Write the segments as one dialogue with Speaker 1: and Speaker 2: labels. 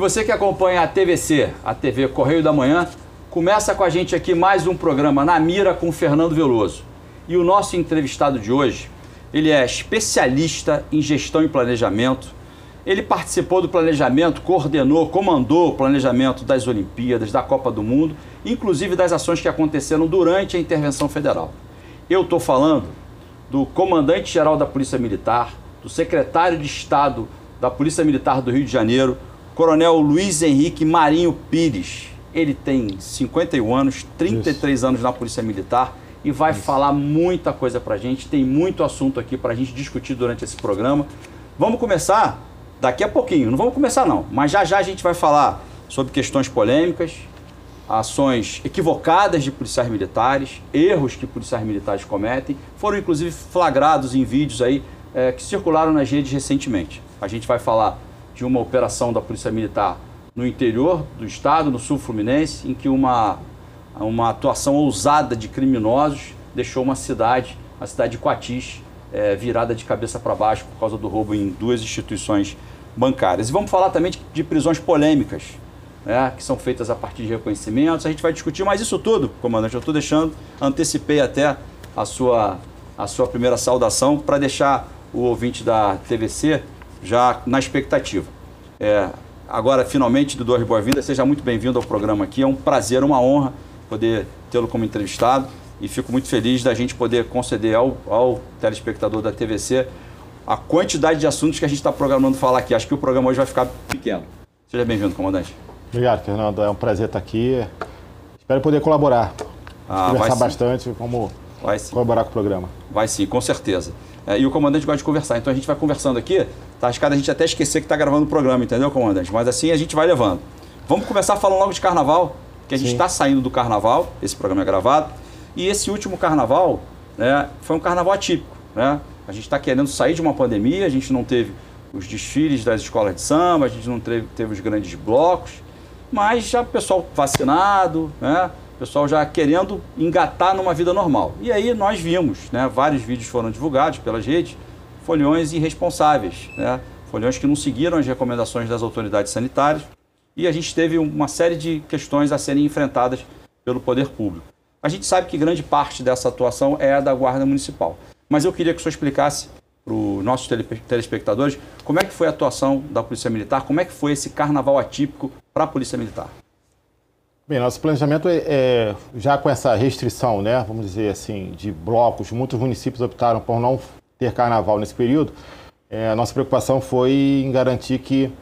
Speaker 1: você que acompanha a TVC, a TV Correio da Manhã, começa com a gente aqui mais um programa Na Mira com Fernando Veloso. E o nosso entrevistado de hoje, ele é especialista em gestão e planejamento. Ele participou do planejamento, coordenou, comandou o planejamento das Olimpíadas, da Copa do Mundo, inclusive das ações que aconteceram durante a intervenção federal. Eu estou falando do comandante-geral da Polícia Militar, do secretário de Estado da Polícia Militar do Rio de Janeiro, Coronel Luiz Henrique Marinho Pires. Ele tem 51 anos, 33 Isso. anos na Polícia Militar e vai Isso. falar muita coisa pra gente. Tem muito assunto aqui pra gente discutir durante esse programa. Vamos começar daqui a pouquinho. Não vamos começar não, mas já já a gente vai falar sobre questões polêmicas, ações equivocadas de policiais militares, erros que policiais militares cometem, foram inclusive flagrados em vídeos aí é, que circularam nas redes recentemente. A gente vai falar de uma operação da Polícia Militar no interior do estado, no sul fluminense, em que uma, uma atuação ousada de criminosos deixou uma cidade, a cidade de Coatis, é, virada de cabeça para baixo por causa do roubo em duas instituições bancárias. E vamos falar também de, de prisões polêmicas, né, que são feitas a partir de reconhecimentos. A gente vai discutir, mas isso tudo, comandante, eu estou deixando, antecipei até a sua, a sua primeira saudação para deixar o ouvinte da TVC já na expectativa. É, agora, finalmente, Dudu Boa-Vinda, seja muito bem-vindo ao programa aqui. É um prazer, uma honra poder tê-lo como entrevistado e fico muito feliz da gente poder conceder ao, ao telespectador da TVC a quantidade de assuntos que a gente está programando falar aqui. Acho que o programa hoje vai ficar pequeno. Seja bem-vindo, comandante.
Speaker 2: Obrigado, Fernando. É um prazer estar aqui. Espero poder colaborar. Ah, conversar bastante, como colaborar com o programa.
Speaker 1: Vai sim, com certeza. É, e o comandante gosta de conversar. Então a gente vai conversando aqui, tá arriscado a gente até esquecer que está gravando o programa, entendeu, comandante? Mas assim a gente vai levando. Vamos começar falando logo de carnaval, que a gente está saindo do carnaval, esse programa é gravado. E esse último carnaval né, foi um carnaval atípico. Né? A gente está querendo sair de uma pandemia, a gente não teve os desfiles das escolas de samba, a gente não teve, teve os grandes blocos, mas já o pessoal vacinado, né? pessoal já querendo engatar numa vida normal. E aí nós vimos, né, vários vídeos foram divulgados pelas redes, folhões irresponsáveis, né, folhões que não seguiram as recomendações das autoridades sanitárias, e a gente teve uma série de questões a serem enfrentadas pelo poder público. A gente sabe que grande parte dessa atuação é a da Guarda Municipal, mas eu queria que o senhor explicasse para os nossos telespectadores como é que foi a atuação da Polícia Militar, como é que foi esse carnaval atípico para a Polícia Militar.
Speaker 2: Bem, nosso planejamento é, é, já com essa restrição, né, vamos dizer assim, de blocos, muitos municípios optaram por não ter carnaval nesse período. É, a nossa preocupação foi em garantir que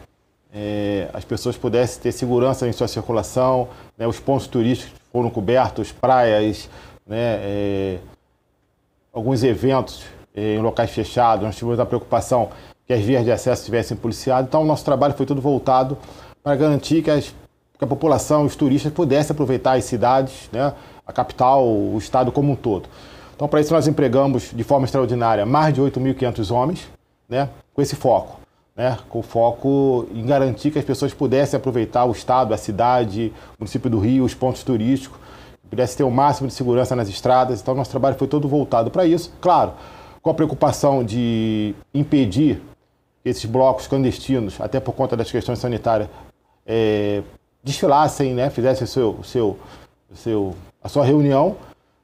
Speaker 2: é, as pessoas pudessem ter segurança em sua circulação, né, os pontos turísticos foram cobertos, praias, né, é, alguns eventos é, em locais fechados. Nós tivemos a preocupação que as vias de acesso estivessem policiadas. Então, o nosso trabalho foi todo voltado para garantir que as que a população, os turistas pudessem aproveitar as cidades, né, a capital, o estado como um todo. Então, para isso, nós empregamos de forma extraordinária mais de 8.500 homens, né, com esse foco, né, com foco em garantir que as pessoas pudessem aproveitar o estado, a cidade, o município do Rio, os pontos turísticos, pudesse ter o máximo de segurança nas estradas. Então, nosso trabalho foi todo voltado para isso. Claro, com a preocupação de impedir que esses blocos clandestinos, até por conta das questões sanitárias, é, desfilassem, né, fizessem o seu, o seu, o seu, a sua reunião,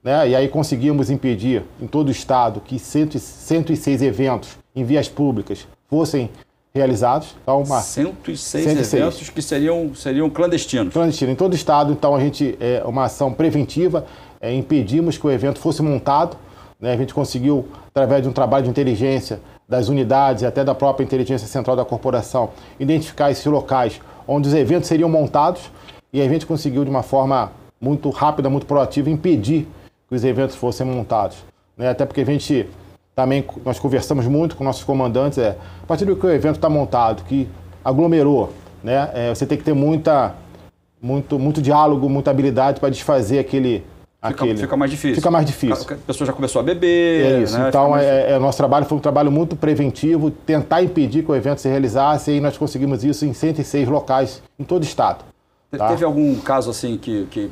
Speaker 2: né, e aí conseguimos impedir em todo o estado que 106 eventos em vias públicas fossem realizados.
Speaker 1: Então, uma, 106, 106 eventos que seriam, seriam clandestinos.
Speaker 2: Clandestinos. Em todo o estado, então, a gente, é uma ação preventiva, é, impedimos que o evento fosse montado. Né, a gente conseguiu, através de um trabalho de inteligência das unidades e até da própria inteligência central da corporação, identificar esses locais onde os eventos seriam montados e a gente conseguiu de uma forma muito rápida, muito proativa, impedir que os eventos fossem montados. Né? Até porque a gente também, nós conversamos muito com nossos comandantes, é, a partir do que o evento está montado, que aglomerou, né? É, você tem que ter muita, muito, muito diálogo, muita habilidade para desfazer aquele,
Speaker 1: Fica, fica, mais difícil.
Speaker 2: Fica mais difícil.
Speaker 1: A pessoa já começou a beber.
Speaker 2: É isso. Né? Então, mais... é, é, nosso trabalho foi um trabalho muito preventivo, tentar impedir que o evento se realizasse e nós conseguimos isso em 106 locais em todo o estado.
Speaker 1: Tá? Teve algum caso assim que, que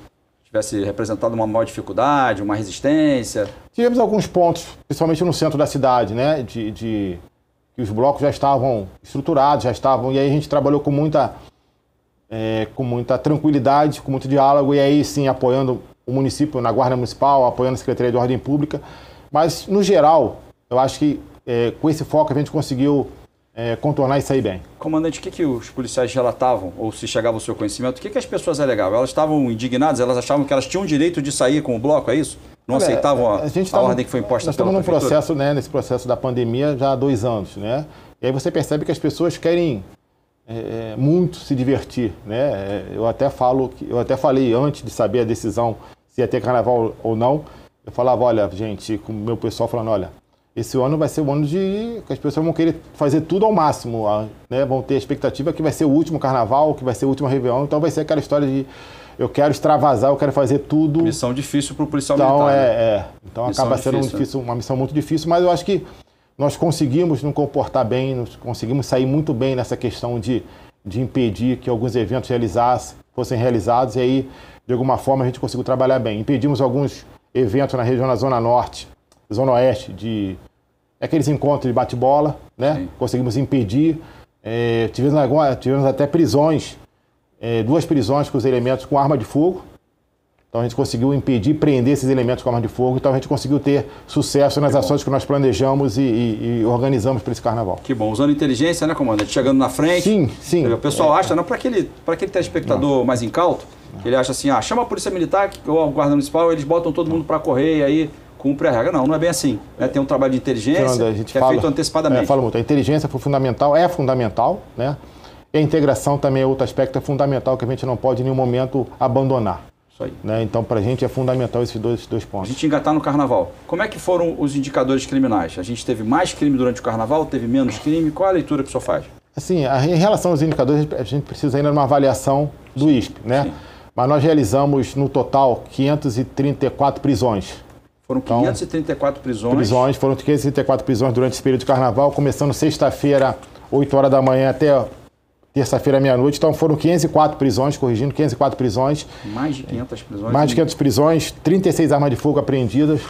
Speaker 1: tivesse representado uma maior dificuldade, uma resistência?
Speaker 2: Tivemos alguns pontos, principalmente no centro da cidade, né? De, de que os blocos já estavam estruturados, já estavam. E aí a gente trabalhou com muita é, com muita tranquilidade, com muito diálogo, e aí sim apoiando o município na Guarda Municipal, apoiando a Secretaria de Ordem Pública. Mas, no geral, eu acho que é, com esse foco a gente conseguiu é, contornar e sair bem.
Speaker 1: Comandante, o que, que os policiais relatavam, ou se chegava ao seu conhecimento, o que, que as pessoas alegavam? Elas estavam indignadas, elas achavam que elas tinham o direito de sair com o bloco, é isso? Não Olha, aceitavam a, a, a
Speaker 2: tava,
Speaker 1: ordem que foi imposta
Speaker 2: nós estamos num processo, né, nesse processo da pandemia já há dois anos, né? E aí você percebe que as pessoas querem é, é muito se divertir, né? É, eu até falo, eu até falei antes de saber a decisão se ia ter carnaval ou não, eu falava, olha, gente, com o meu pessoal falando, olha, esse ano vai ser o ano de que as pessoas vão querer fazer tudo ao máximo, né? Vão ter a expectativa que vai ser o último carnaval, que vai ser o último Réveillon, então vai ser aquela história de eu quero extravasar, eu quero fazer tudo.
Speaker 1: Missão difícil para o policial
Speaker 2: então,
Speaker 1: militar.
Speaker 2: É, né? é. Então missão acaba sendo difícil, um difícil, uma missão muito difícil, mas eu acho que nós conseguimos nos comportar bem, nós conseguimos sair muito bem nessa questão de, de impedir que alguns eventos realizassem, fossem realizados, e aí, de alguma forma, a gente conseguiu trabalhar bem. Impedimos alguns eventos na região, na Zona Norte, Zona Oeste, de aqueles encontros de bate-bola, né? Sim. Conseguimos impedir. É, tivemos, tivemos até prisões, é, duas prisões com os elementos com arma de fogo. Então a gente conseguiu impedir, prender esses elementos com arma de fogo. Então a gente conseguiu ter sucesso nas que ações bom. que nós planejamos e, e, e organizamos para esse carnaval.
Speaker 1: Que bom. Usando inteligência, né, comandante? Chegando na frente.
Speaker 2: Sim, sim.
Speaker 1: O pessoal é, acha, não para aquele, aquele telespectador não. mais incauto, ele acha assim, ah, chama a polícia militar ou a guarda municipal, eles botam todo mundo para correr e aí cumpre a regra. Não, não é bem assim. Né? Tem um trabalho de inteligência que
Speaker 2: fala,
Speaker 1: é feito antecipadamente. É,
Speaker 2: fala muito. A inteligência foi fundamental, é fundamental, né? E a integração também é outro aspecto fundamental que a gente não pode em nenhum momento abandonar. Isso aí. Né? Então, para a gente é fundamental esses dois, dois pontos.
Speaker 1: A gente engatar no carnaval. Como é que foram os indicadores criminais? A gente teve mais crime durante o carnaval, teve menos crime? Qual a leitura que o senhor faz?
Speaker 2: Assim, em relação aos indicadores, a gente precisa ainda de uma avaliação do ISP, né? Sim. Mas nós realizamos, no total, 534 prisões.
Speaker 1: Foram 534 então, prisões.
Speaker 2: Prisões, foram 534 prisões durante esse período de carnaval, começando sexta-feira, 8 horas da manhã, até terça-feira, meia-noite. Então foram 504 prisões, corrigindo, 504 prisões.
Speaker 1: Mais de 500 prisões?
Speaker 2: Mais de 500 prisões, 36 armas de fogo apreendidas.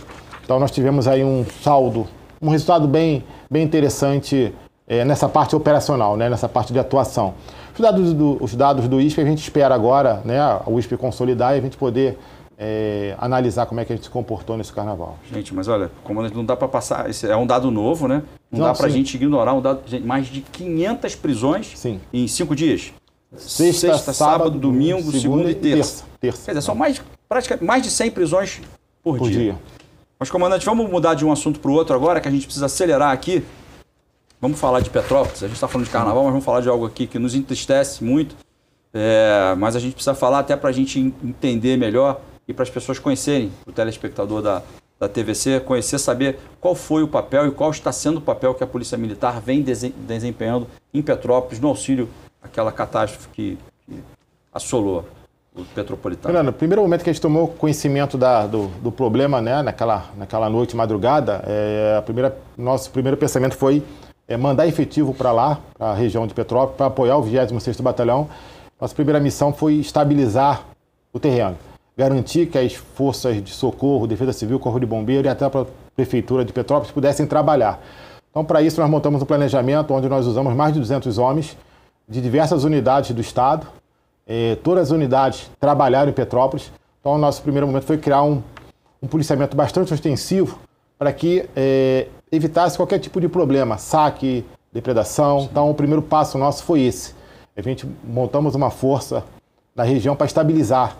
Speaker 2: Então nós tivemos aí um saldo, um resultado bem, bem interessante é, nessa parte operacional, né, nessa parte de atuação. Os dados do, os dados do ISP a gente espera agora, né, o ISP consolidar e a gente poder é, analisar como é que a gente se comportou nesse carnaval.
Speaker 1: Gente, mas olha, como não dá para passar, esse é um dado novo, né? Não, não dá para a gente ignorar um dado, gente, mais de 500 prisões sim. em cinco dias.
Speaker 2: Sexta, Sexta sábado, sábado, domingo, segunda, e terça.
Speaker 1: terça. Quer dizer, são mais, praticamente, mais de 100 prisões por, por dia. dia. Mas, comandante, vamos mudar de um assunto para o outro agora, que a gente precisa acelerar aqui. Vamos falar de Petrópolis. A gente está falando de carnaval, mas vamos falar de algo aqui que nos entristece muito. É, mas a gente precisa falar até para a gente entender melhor e para as pessoas conhecerem, o telespectador da, da TVC, conhecer, saber qual foi o papel e qual está sendo o papel que a Polícia Militar vem desempenhando em Petrópolis no auxílio àquela catástrofe que, que assolou o Petropolitano.
Speaker 2: Fernando, no primeiro momento que a gente tomou conhecimento da, do, do, problema, né, naquela, naquela noite, madrugada, é, a primeira, nosso primeiro pensamento foi é, mandar efetivo para lá, para a região de Petrópolis, para apoiar o 26º Batalhão. Nossa primeira missão foi estabilizar o terreno garantir que as forças de socorro, Defesa Civil, Corpo de Bombeiro e até a Prefeitura de Petrópolis pudessem trabalhar. Então, para isso, nós montamos um planejamento onde nós usamos mais de 200 homens de diversas unidades do Estado. Eh, todas as unidades trabalharam em Petrópolis. Então, o nosso primeiro momento foi criar um, um policiamento bastante ostensivo para que eh, evitasse qualquer tipo de problema, saque, depredação. Sim. Então, o primeiro passo nosso foi esse. A gente montamos uma força na região para estabilizar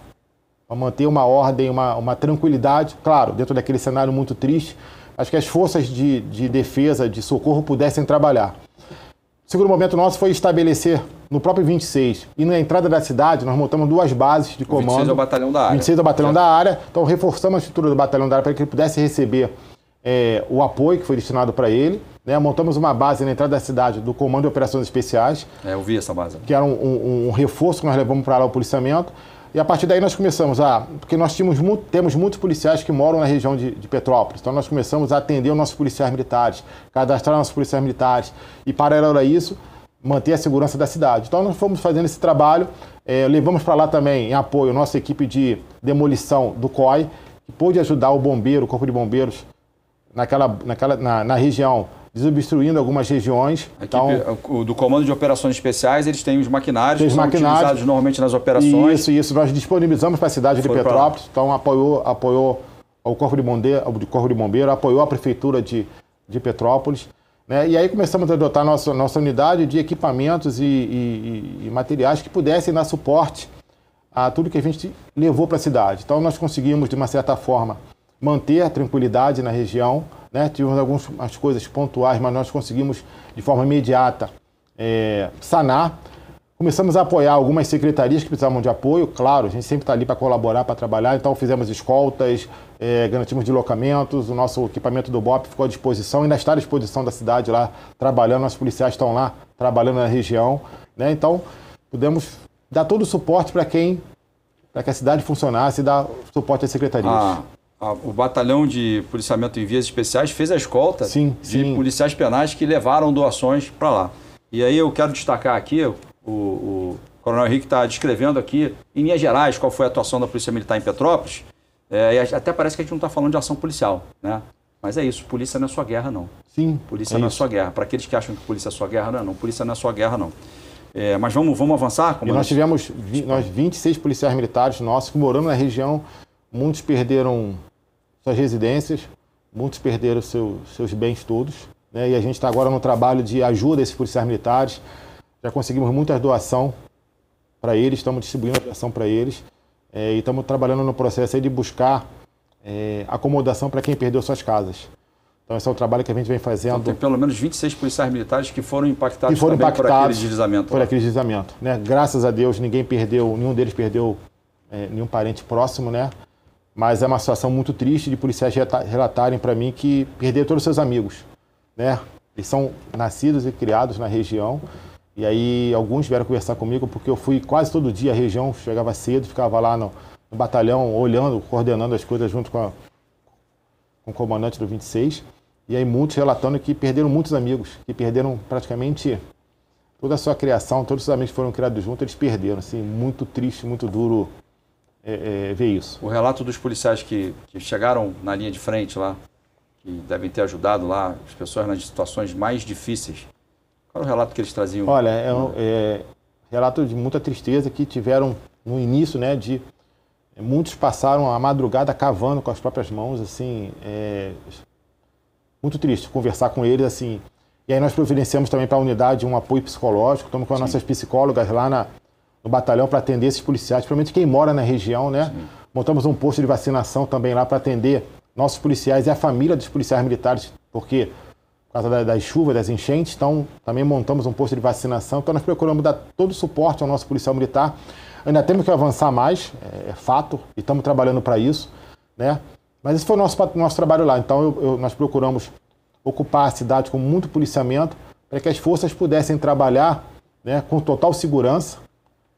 Speaker 2: para manter uma ordem, uma, uma tranquilidade, claro, dentro daquele cenário muito triste, acho que as forças de, de defesa, de socorro pudessem trabalhar. O segundo momento nosso foi estabelecer no próprio 26 e na entrada da cidade, nós montamos duas bases de comando. 26
Speaker 1: é o batalhão da área.
Speaker 2: 26 é o batalhão é. da área, então reforçamos a estrutura do batalhão da área para que ele pudesse receber é, o apoio que foi destinado para ele. Né? Montamos uma base na entrada da cidade do Comando de Operações Especiais.
Speaker 1: É, eu vi essa base.
Speaker 2: Que era um, um, um reforço que nós levamos para lá o policiamento. E a partir daí nós começamos a. Porque nós tínhamos, temos muitos policiais que moram na região de, de, Petrópolis. Então nós começamos a atender os nossos policiais militares, cadastrar nossos policiais militares. E, paralelo a isso, manter a segurança da cidade. Então nós fomos fazendo esse trabalho. É, levamos para lá também, em apoio, a nossa equipe de demolição do COI, que pôde ajudar o bombeiro, o Corpo de Bombeiros, naquela, naquela, na, na região, desobstruindo algumas regiões.
Speaker 1: Então, equipe, do Comando de Operações Especiais, eles têm os maquinários tem os que são maquinários, utilizados normalmente nas operações.
Speaker 2: Isso, isso. Nós disponibilizamos para a cidade de Petrópolis, então apoiou, apoiou o Corpo de Bombeiro, o Corpo de Bombeiro apoiou a Prefeitura de, de Petrópolis. Né? E aí começamos a adotar nossa, nossa unidade de equipamentos e, e, e materiais que pudessem dar suporte a tudo que a gente levou para a cidade. Então nós conseguimos, de uma certa forma, manter a tranquilidade na região. Né? Tivemos algumas coisas pontuais, mas nós conseguimos, de forma imediata, é, sanar. Começamos a apoiar algumas secretarias que precisavam de apoio, claro, a gente sempre está ali para colaborar, para trabalhar, então fizemos escoltas, é, garantimos deslocamentos, o nosso equipamento do BOP ficou à disposição, ainda está à disposição da cidade lá, trabalhando, nossos policiais estão lá, trabalhando na região, né? então pudemos dar todo o suporte para quem, para que a cidade funcionasse e dar suporte às secretarias.
Speaker 1: Ah o batalhão de policiamento em vias especiais fez a escolta sim, de sim. policiais penais que levaram doações para lá. E aí eu quero destacar aqui, o, o Coronel Henrique está descrevendo aqui, em linhas gerais, qual foi a atuação da Polícia Militar em Petrópolis. É, até parece que a gente não está falando de ação policial, né? Mas é isso, polícia não é sua guerra, não.
Speaker 2: Sim.
Speaker 1: Polícia é não é sua guerra. Para aqueles que acham que polícia é sua guerra, não é não. Polícia não é sua guerra, não. É, mas vamos, vamos avançar?
Speaker 2: E nós tivemos nós 26 policiais militares nossos que morando na região. Muitos perderam suas residências, muitos perderam seu, seus bens todos. Né? E a gente está agora no trabalho de ajuda a esses policiais militares. Já conseguimos muita doação para eles, estamos distribuindo a doação para eles. É, e estamos trabalhando no processo de buscar é, acomodação para quem perdeu suas casas. Então, esse é o trabalho que a gente vem fazendo. Então,
Speaker 1: tem pelo menos 26 policiais militares que foram impactados, que foram impactados por aquele deslizamento.
Speaker 2: Por aquele deslizamento. Né? Graças a Deus, ninguém perdeu, nenhum deles perdeu é, nenhum parente próximo, né? Mas é uma situação muito triste de policiais relatarem para mim que perderam todos os seus amigos, né? Eles são nascidos e criados na região. E aí alguns vieram conversar comigo porque eu fui quase todo dia à região, chegava cedo, ficava lá no, no batalhão olhando, coordenando as coisas junto com, a, com o comandante do 26. E aí muitos relatando que perderam muitos amigos, que perderam praticamente toda a sua criação, todos os amigos que foram criados juntos, eles perderam. Assim, muito triste, muito duro é, é, ver isso.
Speaker 1: O relato dos policiais que, que chegaram na linha de frente lá, que devem ter ajudado lá as pessoas nas situações mais difíceis. Qual era o relato que eles traziam?
Speaker 2: Olha, é, um, é relato de muita tristeza que tiveram no início, né, de muitos passaram a madrugada cavando com as próprias mãos, assim, é, muito triste conversar com eles, assim. E aí nós providenciamos também para a unidade um apoio psicológico, estamos com as nossas psicólogas lá na, no batalhão para atender esses policiais, principalmente quem mora na região, né? Sim. Montamos um posto de vacinação também lá para atender nossos policiais e a família dos policiais militares, porque por causa das da chuvas, das enchentes, então também montamos um posto de vacinação. Então nós procuramos dar todo o suporte ao nosso policial militar. Ainda temos que avançar mais, é, é fato, e estamos trabalhando para isso, né? Mas esse foi o nosso, nosso trabalho lá. Então eu, eu, nós procuramos ocupar a cidade com muito policiamento para que as forças pudessem trabalhar né, com total segurança,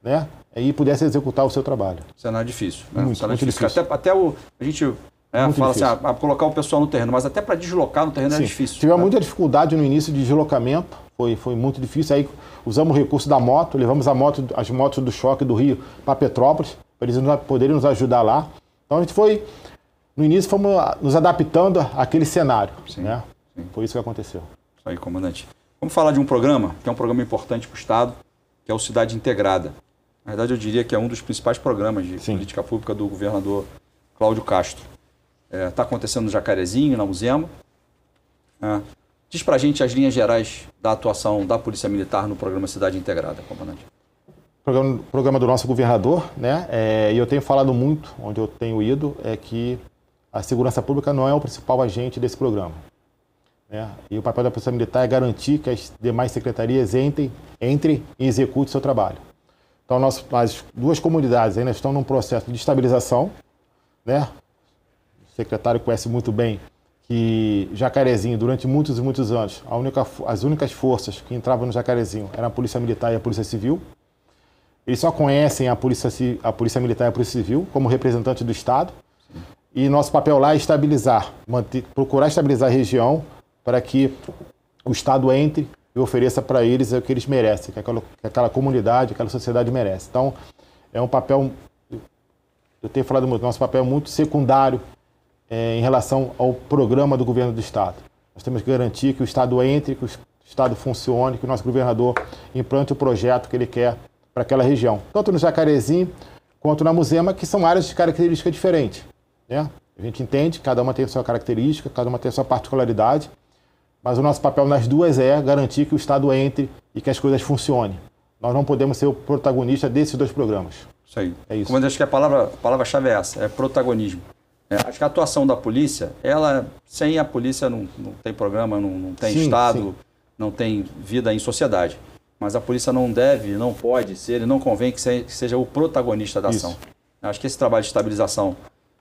Speaker 2: né? E pudesse executar o seu trabalho.
Speaker 1: Cenário difícil. Né? Muito, Cenário muito difícil. difícil. Até, até o, a gente né, fala difícil. assim, ah, colocar o pessoal no terreno, mas até para deslocar no terreno é Sim. é difícil.
Speaker 2: Tivemos né? muita dificuldade no início de deslocamento, foi, foi muito difícil. Aí usamos o recurso da moto, levamos a moto, as motos do choque do Rio para Petrópolis, para eles poderem nos ajudar lá. Então a gente foi, no início, fomos nos adaptando àquele cenário. Sim. Né? Sim. Foi isso que aconteceu.
Speaker 1: Isso aí, comandante. Vamos falar de um programa, que é um programa importante para o Estado, que é o Cidade Integrada. Na verdade, eu diria que é um dos principais programas de Sim. política pública do governador Cláudio Castro. Está é, tá acontecendo no Jacarezinho, na Musema. É. Diz para a gente as linhas gerais da atuação da Polícia Militar no programa Cidade Integrada, comandante.
Speaker 2: Programa, programa do nosso governador, né? É, e eu tenho falado muito, onde eu tenho ido, é que a segurança pública não é o principal agente desse programa. Né? E o papel da Polícia Militar é garantir que as demais secretarias entrem, entrem e executem seu trabalho. Então, nós, as duas comunidades ainda estão num processo de estabilização. Né? O secretário conhece muito bem que Jacarezinho, durante muitos e muitos anos, única, as únicas forças que entravam no Jacarezinho eram a Polícia Militar e a Polícia Civil. Eles só conhecem a Polícia, a Polícia Militar e a Polícia Civil como representante do Estado. E nosso papel lá é estabilizar, manter, procurar estabilizar a região para que o Estado entre e ofereça para eles o que eles merecem, que aquela, que aquela comunidade, aquela sociedade merece. Então, é um papel, eu tenho falado muito, nosso papel é muito secundário é, em relação ao programa do governo do Estado. Nós temos que garantir que o Estado entre, que o Estado funcione, que o nosso governador implante o projeto que ele quer para aquela região. Tanto no Jacarezinho quanto na Musema, que são áreas de característica diferente. Né? A gente entende, cada uma tem a sua característica, cada uma tem a sua particularidade, mas o nosso papel nas duas é garantir que o Estado entre e que as coisas funcionem. Nós não podemos ser o protagonista desses dois programas.
Speaker 1: Isso aí. É isso. Como acho que a palavra, palavra-chave é essa, é protagonismo. É, acho que a atuação da polícia, ela, sem a polícia não, não tem programa, não, não tem sim, Estado, sim. não tem vida em sociedade. Mas a polícia não deve, não pode ser e não convém que seja o protagonista da ação. Isso. Acho que esse trabalho de estabilização,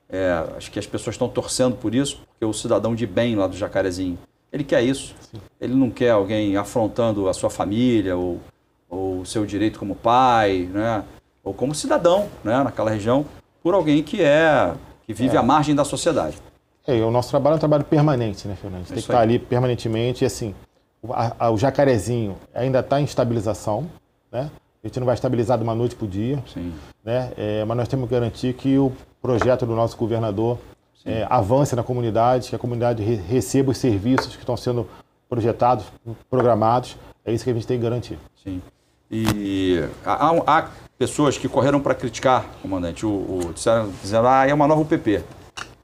Speaker 1: é, acho que as pessoas estão torcendo por isso, porque o cidadão de bem lá do Jacarezinho, ele quer isso. Sim. Ele não quer alguém afrontando a sua família ou, o seu direito como pai, né? ou como cidadão né? naquela região, por alguém que é que vive é. à margem da sociedade.
Speaker 2: É, o nosso trabalho é um trabalho permanente, né, Fernando? tem que estar ali permanentemente e assim, o, a, o jacarezinho ainda está em estabilização, né? A gente não vai estabilizar de uma noite para o dia, Sim. né? É, mas nós temos que garantir que o projeto do nosso governador é, avance na comunidade, que a comunidade re receba os serviços que estão sendo projetados, programados. É isso que a gente tem que garantir.
Speaker 1: Sim. E há, há pessoas que correram para criticar, comandante, o, o, disseram, dizendo, ah, é uma nova UPP.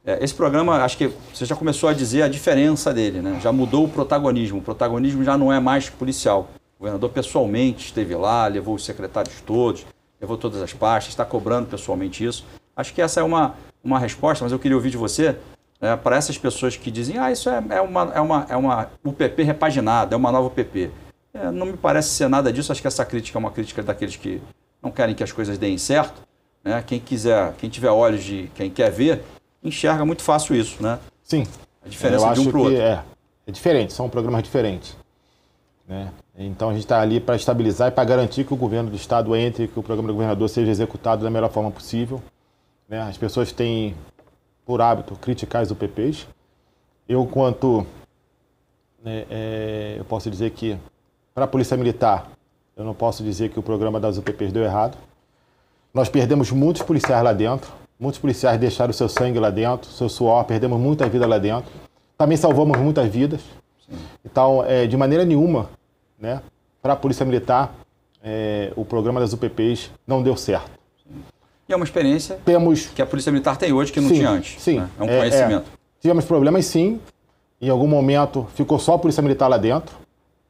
Speaker 1: É, esse programa, acho que você já começou a dizer a diferença dele, né? Já mudou o protagonismo. O protagonismo já não é mais policial. O governador pessoalmente esteve lá, levou os secretários todos, levou todas as pastas, está cobrando pessoalmente isso. Acho que essa é uma, uma resposta, mas eu queria ouvir de você é, para essas pessoas que dizem, ah, isso é, é, uma, é, uma, é uma UPP repaginada, é uma nova UPP. É, não me parece ser nada disso, acho que essa crítica é uma crítica daqueles que não querem que as coisas deem certo. Né? Quem quiser, quem tiver olhos de quem quer ver, enxerga muito fácil isso, né?
Speaker 2: Sim.
Speaker 1: A diferença eu de um para o outro.
Speaker 2: É, é diferente, são programas diferentes. Né? Então a gente está ali para estabilizar e para garantir que o governo do estado entre, que o programa do governador seja executado da melhor forma possível. Né? As pessoas têm por hábito criticar as UPPs. Eu, quanto né, é, eu posso dizer que para a Polícia Militar eu não posso dizer que o programa das UPPs deu errado. Nós perdemos muitos policiais lá dentro. Muitos policiais deixaram seu sangue lá dentro, seu suor, perdemos muita vida lá dentro. Também salvamos muitas vidas. Sim. Então, é, de maneira nenhuma, né, para a Polícia Militar, é, o programa das UPPs não deu certo.
Speaker 1: E é uma experiência Temos... que a Polícia Militar tem hoje que não
Speaker 2: sim,
Speaker 1: tinha antes.
Speaker 2: Sim.
Speaker 1: Né? É um conhecimento. É,
Speaker 2: tivemos problemas, sim. Em algum momento ficou só a Polícia Militar lá dentro.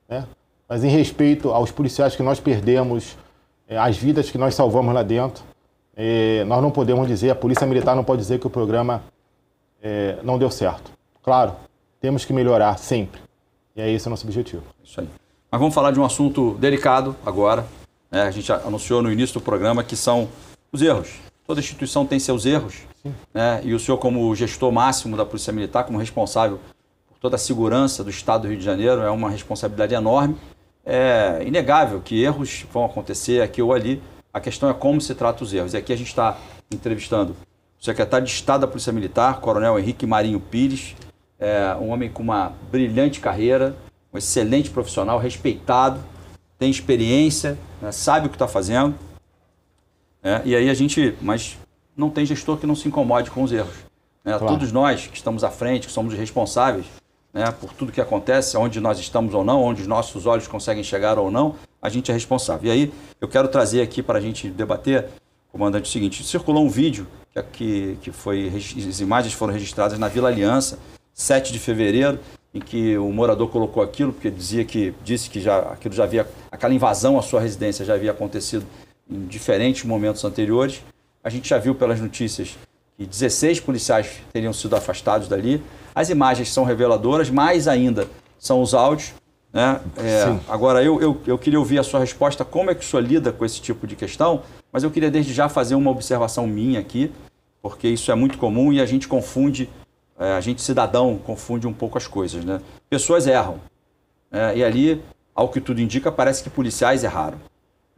Speaker 2: Né? mas em respeito aos policiais que nós perdemos, é, as vidas que nós salvamos lá dentro, é, nós não podemos dizer, a Polícia Militar não pode dizer que o programa é, não deu certo. Claro, temos que melhorar sempre. E é esse o nosso objetivo.
Speaker 1: Isso aí. Mas vamos falar de um assunto delicado agora. Né? A gente anunciou no início do programa que são os erros. Toda instituição tem seus erros. Né? E o senhor, como gestor máximo da Polícia Militar, como responsável por toda a segurança do Estado do Rio de Janeiro, é uma responsabilidade enorme é inegável que erros vão acontecer aqui ou ali. A questão é como se trata os erros. E aqui a gente está entrevistando o secretário de Estado da Polícia Militar, Coronel Henrique Marinho Pires, é um homem com uma brilhante carreira, um excelente profissional, respeitado, tem experiência, né, sabe o que está fazendo. É, e aí a gente, mas não tem gestor que não se incomode com os erros. Né? Claro. Todos nós que estamos à frente, que somos responsáveis, né, por tudo que acontece, onde nós estamos ou não, onde os nossos olhos conseguem chegar ou não, a gente é responsável. E aí eu quero trazer aqui para a gente debater, comandante, o seguinte: circulou um vídeo que, que foi, as imagens foram registradas na Vila Aliança, 7 de fevereiro, em que o morador colocou aquilo, porque dizia que disse que já aquilo já havia aquela invasão à sua residência já havia acontecido em diferentes momentos anteriores. A gente já viu pelas notícias que 16 policiais teriam sido afastados dali. As imagens são reveladoras, mais ainda são os áudios. Né? É, agora, eu, eu, eu queria ouvir a sua resposta, como é que o senhor lida com esse tipo de questão, mas eu queria desde já fazer uma observação minha aqui, porque isso é muito comum e a gente confunde, é, a gente cidadão confunde um pouco as coisas. Né? Pessoas erram. É, e ali, ao que tudo indica, parece que policiais erraram.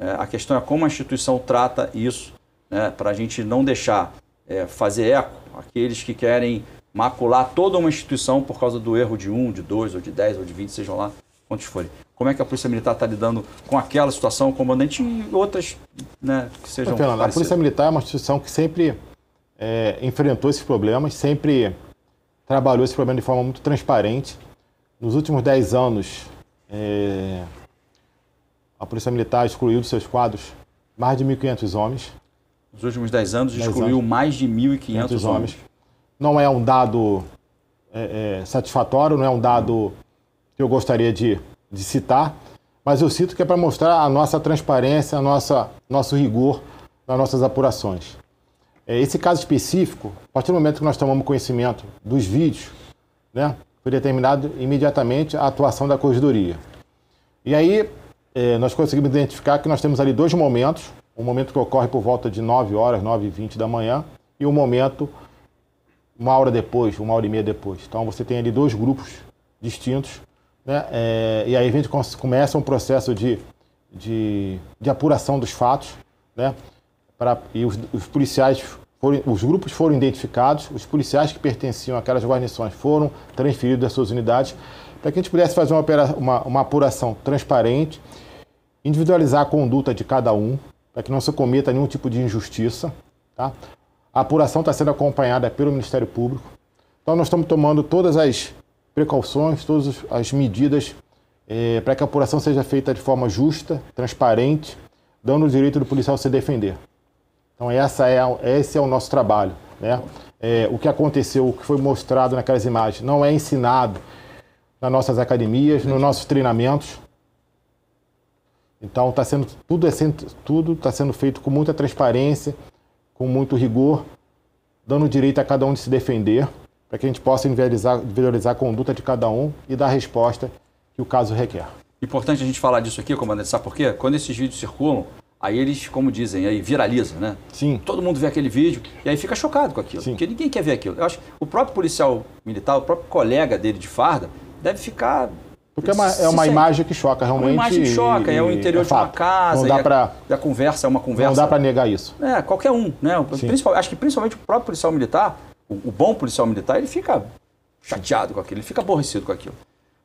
Speaker 1: É, a questão é como a instituição trata isso, né, para a gente não deixar é, fazer eco aqueles que querem macular toda uma instituição por causa do erro de um, de dois, ou de dez, ou de vinte, sejam lá quantos forem. Como é que a Polícia Militar está lidando com aquela situação, o comandante e outras né, que sejam
Speaker 2: Fernando, A Polícia Militar é uma instituição que sempre é, enfrentou esses problemas, sempre trabalhou esse problema de forma muito transparente. nos últimos 10 anos, é, a Polícia Militar excluiu dos seus quadros mais de 1.500 homens.
Speaker 1: Nos últimos 10 anos, 10 excluiu anos, mais de 1.500 homens. homens.
Speaker 2: Não é um dado é, é, satisfatório, não é um dado que eu gostaria de, de citar, mas eu cito que é para mostrar a nossa transparência, a nossa nosso rigor nas nossas apurações. É, esse caso específico, a partir do momento que nós tomamos conhecimento dos vídeos, né, foi determinado imediatamente a atuação da corregedoria. E aí é, nós conseguimos identificar que nós temos ali dois momentos, um momento que ocorre por volta de 9 horas, 9 e 20 da manhã, e um momento uma hora depois, uma hora e meia depois. Então você tem ali dois grupos distintos, né? É, e aí a gente começa um processo de, de, de apuração dos fatos, né? Pra, e os, os policiais foram, os grupos foram identificados, os policiais que pertenciam àquelas guarnições foram transferidos das suas unidades, para que a gente pudesse fazer uma, uma, uma apuração transparente, individualizar a conduta de cada um, para que não se cometa nenhum tipo de injustiça. Tá? A apuração está sendo acompanhada pelo Ministério Público. Então, nós estamos tomando todas as precauções, todas as medidas é, para que a apuração seja feita de forma justa, transparente, dando o direito do policial se defender. Então essa é, esse é o nosso trabalho. Né? É, o que aconteceu, o que foi mostrado naquelas imagens, não é ensinado nas nossas academias, nos nossos treinamentos. Então tá sendo tudo é sendo, tudo está sendo feito com muita transparência, com muito rigor, dando direito a cada um de se defender, para que a gente possa individualizar, individualizar a conduta de cada um e dar a resposta que o caso requer.
Speaker 1: Importante a gente falar disso aqui, comandante, sabe por quê? Quando esses vídeos circulam, Aí eles, como dizem, aí viraliza, né?
Speaker 2: Sim.
Speaker 1: Todo mundo vê aquele vídeo e aí fica chocado com aquilo. Sim. Porque ninguém quer ver aquilo. Eu acho que o próprio policial militar, o próprio colega dele de farda, deve ficar.
Speaker 2: Porque é uma, é uma imagem que choca, realmente. É uma
Speaker 1: imagem que choca, é o interior é de uma casa.
Speaker 2: Não dá pra,
Speaker 1: a, conversa é uma conversa.
Speaker 2: Não dá para negar isso.
Speaker 1: É, qualquer um, né? Principal, acho que principalmente o próprio policial militar, o, o bom policial militar, ele fica chateado com aquilo, ele fica aborrecido com aquilo.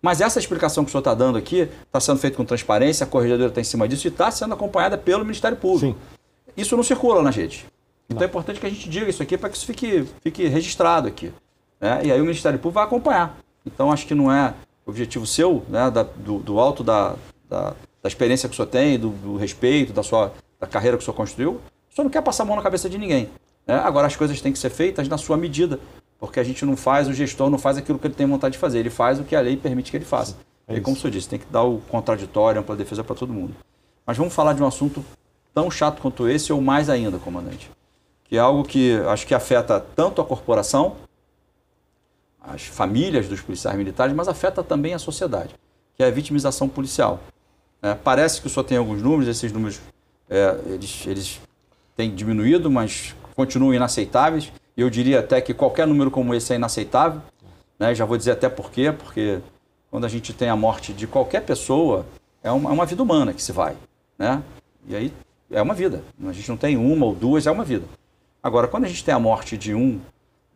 Speaker 1: Mas essa explicação que o senhor está dando aqui está sendo feita com transparência, a corregedora está em cima disso e está sendo acompanhada pelo Ministério Público. Sim. Isso não circula na rede. Então é importante que a gente diga isso aqui para que isso fique, fique registrado aqui. Né? E aí o Ministério Público vai acompanhar. Então acho que não é objetivo seu, né, da, do, do, alto da, da, da, experiência que o senhor tem, do, do, respeito, da sua da carreira que o senhor construiu, o senhor não quer passar a mão na cabeça de ninguém. Né? Agora as coisas têm que ser feitas na sua medida, porque a gente não faz, o gestor não faz aquilo que ele tem vontade de fazer, ele faz o que a lei permite que ele faça. É e como o senhor disse, tem que dar o contraditório, ampla defesa para todo mundo. Mas vamos falar de um assunto tão chato quanto esse, ou mais ainda, comandante. Que é algo que acho que afeta tanto a corporação, as famílias dos policiais militares, mas afeta também a sociedade, que é a vitimização policial. É, parece que senhor tem alguns números, esses números é, eles, eles têm diminuído, mas continuam inaceitáveis. Eu diria até que qualquer número como esse é inaceitável. Né? Já vou dizer até por quê, porque quando a gente tem a morte de qualquer pessoa, é uma, é uma vida humana que se vai. Né? E aí é uma vida. A gente não tem uma ou duas, é uma vida. Agora, quando a gente tem a morte de um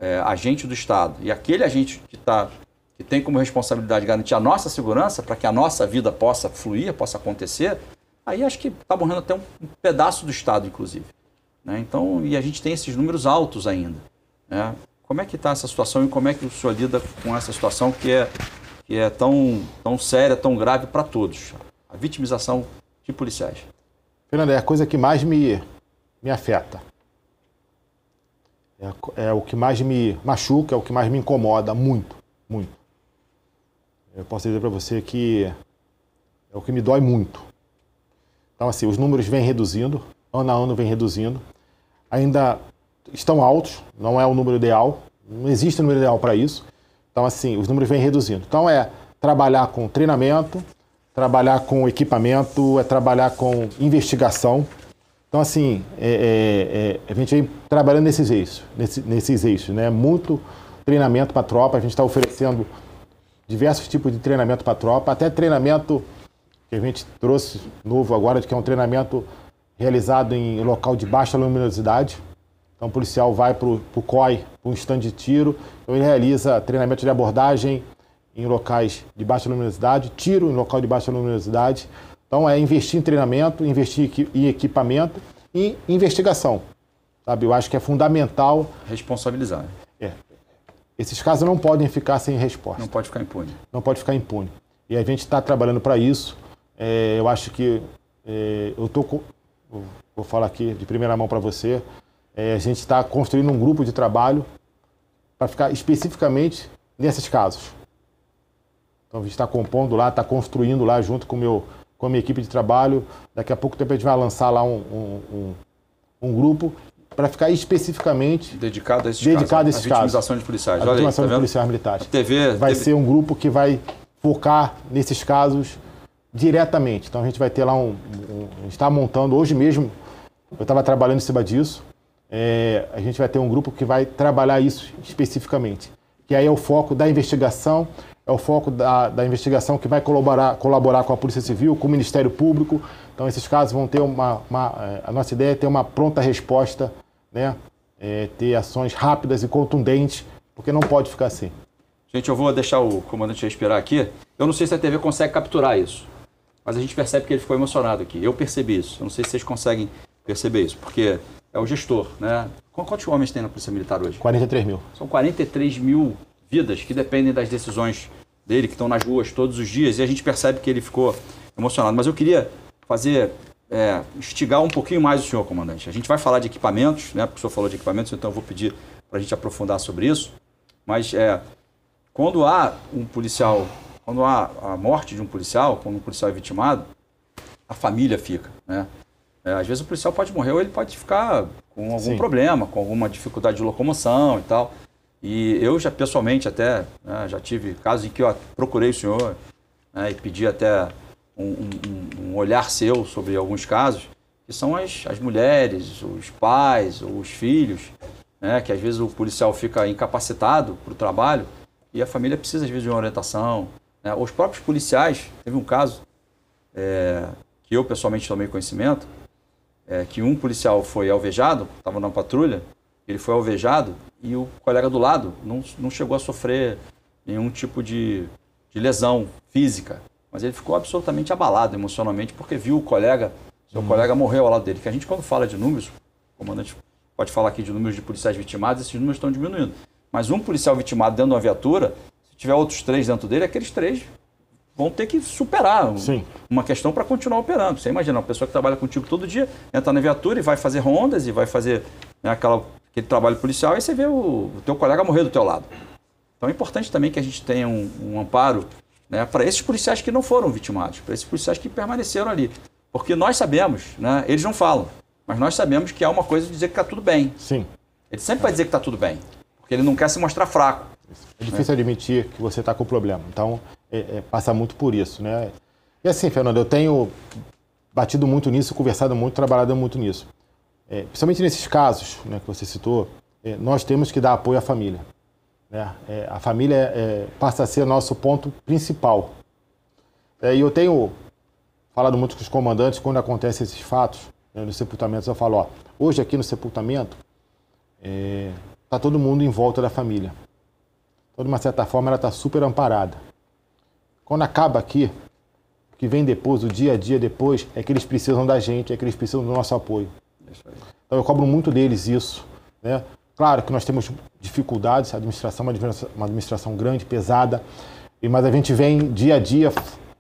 Speaker 1: é, agente do Estado e aquele agente que, tá, que tem como responsabilidade garantir a nossa segurança para que a nossa vida possa fluir, possa acontecer, aí acho que está morrendo até um, um pedaço do Estado, inclusive. Né? Então, e a gente tem esses números altos ainda. Né? Como é que está essa situação e como é que o senhor lida com essa situação que é, que é tão, tão séria, tão grave para todos? A vitimização de policiais.
Speaker 2: Fernando, é a coisa que mais me, me afeta. É, é o que mais me machuca, é o que mais me incomoda muito, muito. Eu posso dizer para você que é o que me dói muito. Então, assim, os números vêm reduzindo, ano a ano vem reduzindo. Ainda estão altos, não é o número ideal, não existe número ideal para isso. Então, assim, os números vêm reduzindo. Então, é trabalhar com treinamento, trabalhar com equipamento, é trabalhar com investigação. Então, assim, é, é, é, a gente vem trabalhando nesses eixos, nesse, nesses eixos, né? Muito treinamento para a tropa, a gente está oferecendo diversos tipos de treinamento para a tropa, até treinamento que a gente trouxe novo agora, que é um treinamento realizado em local de baixa luminosidade. Então o policial vai para o COI, para um stand de tiro, então ele realiza treinamento de abordagem em locais de baixa luminosidade, tiro em local de baixa luminosidade. Então é investir em treinamento, investir em equipamento e investigação. Sabe? Eu acho que é fundamental.
Speaker 1: Responsabilizar.
Speaker 2: É. esses casos não podem ficar sem resposta.
Speaker 1: Não pode ficar impune.
Speaker 2: Não pode ficar impune. E a gente está trabalhando para isso. É, eu acho que é, eu tô com, vou falar aqui de primeira mão para você. É, a gente está construindo um grupo de trabalho para ficar especificamente nesses casos. Então a gente está compondo lá, está construindo lá junto com, meu, com a minha equipe de trabalho. Daqui a pouco tempo a gente vai lançar lá um, um, um, um grupo para ficar especificamente
Speaker 1: dedicado a esses
Speaker 2: dedicado casos. A esses
Speaker 1: a vitimização casos. de policiais.
Speaker 2: A vitimização tá de policiais militares.
Speaker 1: A TV
Speaker 2: vai TV... ser um grupo que vai focar nesses casos diretamente. Então a gente vai ter lá um, um a gente está montando hoje mesmo. Eu estava trabalhando em cima disso. É, a gente vai ter um grupo que vai trabalhar isso especificamente. Que aí é o foco da investigação, é o foco da, da investigação que vai colaborar, colaborar com a Polícia Civil, com o Ministério Público. Então, esses casos vão ter uma. uma é, a nossa ideia é ter uma pronta resposta, né? É, ter ações rápidas e contundentes, porque não pode ficar assim.
Speaker 1: Gente, eu vou deixar o comandante respirar aqui. Eu não sei se a TV consegue capturar isso, mas a gente percebe que ele ficou emocionado aqui. Eu percebi isso. Eu não sei se vocês conseguem perceber isso, porque é o gestor, né? Quantos homens tem na Polícia Militar hoje?
Speaker 2: 43 mil.
Speaker 1: São 43 mil vidas que dependem das decisões dele, que estão nas ruas todos os dias, e a gente percebe que ele ficou emocionado. Mas eu queria fazer, é, instigar um pouquinho mais o senhor, comandante. A gente vai falar de equipamentos, né? Porque o senhor falou de equipamentos, então eu vou pedir para a gente aprofundar sobre isso. Mas é, quando há um policial, quando há a morte de um policial, quando um policial é vitimado, a família fica, né? É, às vezes o policial pode morrer ou ele pode ficar com algum Sim. problema, com alguma dificuldade de locomoção e tal. E eu já pessoalmente até né, já tive casos em que eu procurei o senhor né, e pedi até um, um, um, olhar seu sobre alguns casos, que são as, as mulheres, os pais, os filhos, né, que às vezes o policial fica incapacitado para o trabalho e a família precisa às vezes de uma orientação. Né. Os próprios policiais, teve um caso é, que eu pessoalmente tomei conhecimento, é, que um policial foi alvejado, estava na patrulha, ele foi alvejado e o colega do lado não, não chegou a sofrer nenhum tipo de, de lesão física, mas ele ficou absolutamente abalado emocionalmente porque viu o colega, seu uhum. colega morreu ao lado dele. Que a gente, quando fala de números, o comandante pode falar aqui de números de policiais vitimados, esses números estão diminuindo. Mas um policial vitimado dentro de uma viatura, se tiver outros três dentro dele, aqueles três vão ter que superar Sim. uma questão para continuar operando. Você imagina, uma pessoa que trabalha contigo todo dia, entra na viatura e vai fazer rondas e vai fazer né, aquela, aquele trabalho policial e você vê o, o teu colega morrer do teu lado. Então é importante também que a gente tenha um, um amparo né, para esses policiais que não foram vitimados, para esses policiais que permaneceram ali. Porque nós sabemos, né, eles não falam, mas nós sabemos que há uma coisa de dizer que está tudo bem.
Speaker 2: Sim.
Speaker 1: Ele sempre vai dizer que está tudo bem, porque ele não quer se mostrar fraco.
Speaker 2: É difícil né? admitir que você está com problema. Então, é, é, passa muito por isso, né? E assim, Fernando, eu tenho batido muito nisso, conversado muito, trabalhado muito nisso. É, principalmente nesses casos né, que você citou, é, nós temos que dar apoio à família. Né? É, a família é, passa a ser nosso ponto principal. e eu tenho falado muito com os comandantes quando acontecem esses fatos né, nos sepultamentos. Eu falo, ó, hoje aqui no sepultamento está todo mundo em volta da família. Então, de uma certa forma, ela está super amparada. Quando acaba aqui, o que vem depois, o dia a dia depois, é que eles precisam da gente, é que eles precisam do nosso apoio. Então eu cobro muito deles isso. Né? Claro que nós temos dificuldades, a administração é uma administração, grande, pesada, mas a gente vem dia a dia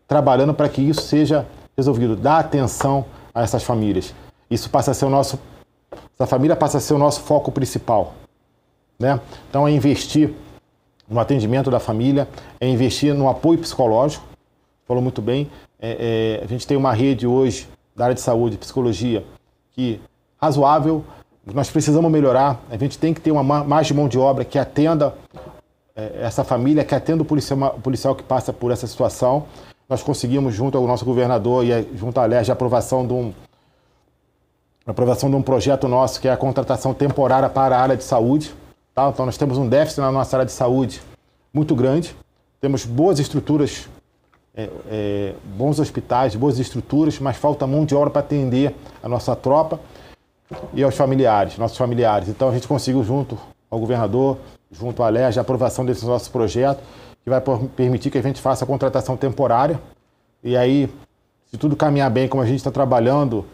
Speaker 2: trabalhando para que isso seja resolvido. Dá atenção a essas famílias. Isso passa a ser o nosso. Essa família passa a ser o nosso foco principal. Né? Então é investir no atendimento da família, é investir no apoio psicológico. Falou muito bem. É, é, a gente tem uma rede hoje da área de saúde, psicologia, que razoável. Nós precisamos melhorar. A gente tem que ter uma mais de mão de obra que atenda é, essa família, que atenda o policial, que passa por essa situação. Nós conseguimos, junto ao nosso governador e junto à LERJ, a aprovação de um, aprovação de um projeto nosso que é a contratação temporária para a área de saúde. Tá? Então, nós temos um déficit na nossa área de saúde muito grande. Temos boas estruturas, é, é, bons hospitais, boas estruturas, mas falta mão de obra para atender a nossa tropa e aos familiares, nossos familiares. Então, a gente conseguiu, junto ao governador, junto à LERJ, a aprovação desse nosso projeto, que vai permitir que a gente faça a contratação temporária. E aí, se tudo caminhar bem como a gente está trabalhando,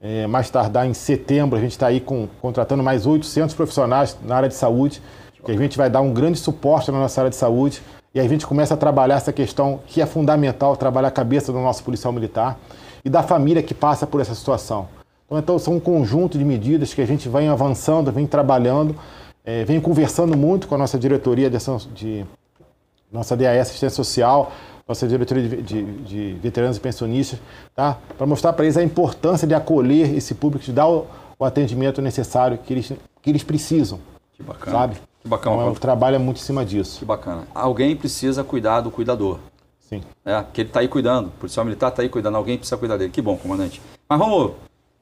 Speaker 2: é, mais tardar em setembro, a gente está aí com, contratando mais 800 profissionais na área de saúde que a gente vai dar um grande suporte na nossa área de saúde e aí a gente começa a trabalhar essa questão que é fundamental, trabalhar a cabeça do nosso policial militar e da família que passa por essa situação. Então, então são um conjunto de medidas que a gente vem avançando, vem trabalhando, é, vem conversando muito com a nossa diretoria de, ação, de nossa DAS Assistência Social, nossa diretoria de, de, de veteranos e pensionistas, tá? para mostrar para eles a importância de acolher esse público, de dar o, o atendimento necessário que eles, que eles precisam.
Speaker 1: Que bacana.
Speaker 2: Sabe?
Speaker 1: Que bacana.
Speaker 2: Então, o trabalho é muito em cima disso.
Speaker 1: Que bacana. Alguém precisa cuidar do cuidador.
Speaker 2: Sim.
Speaker 1: É, porque ele está aí cuidando. O policial militar está aí cuidando. Alguém precisa cuidar dele. Que bom, comandante. Mas vamos,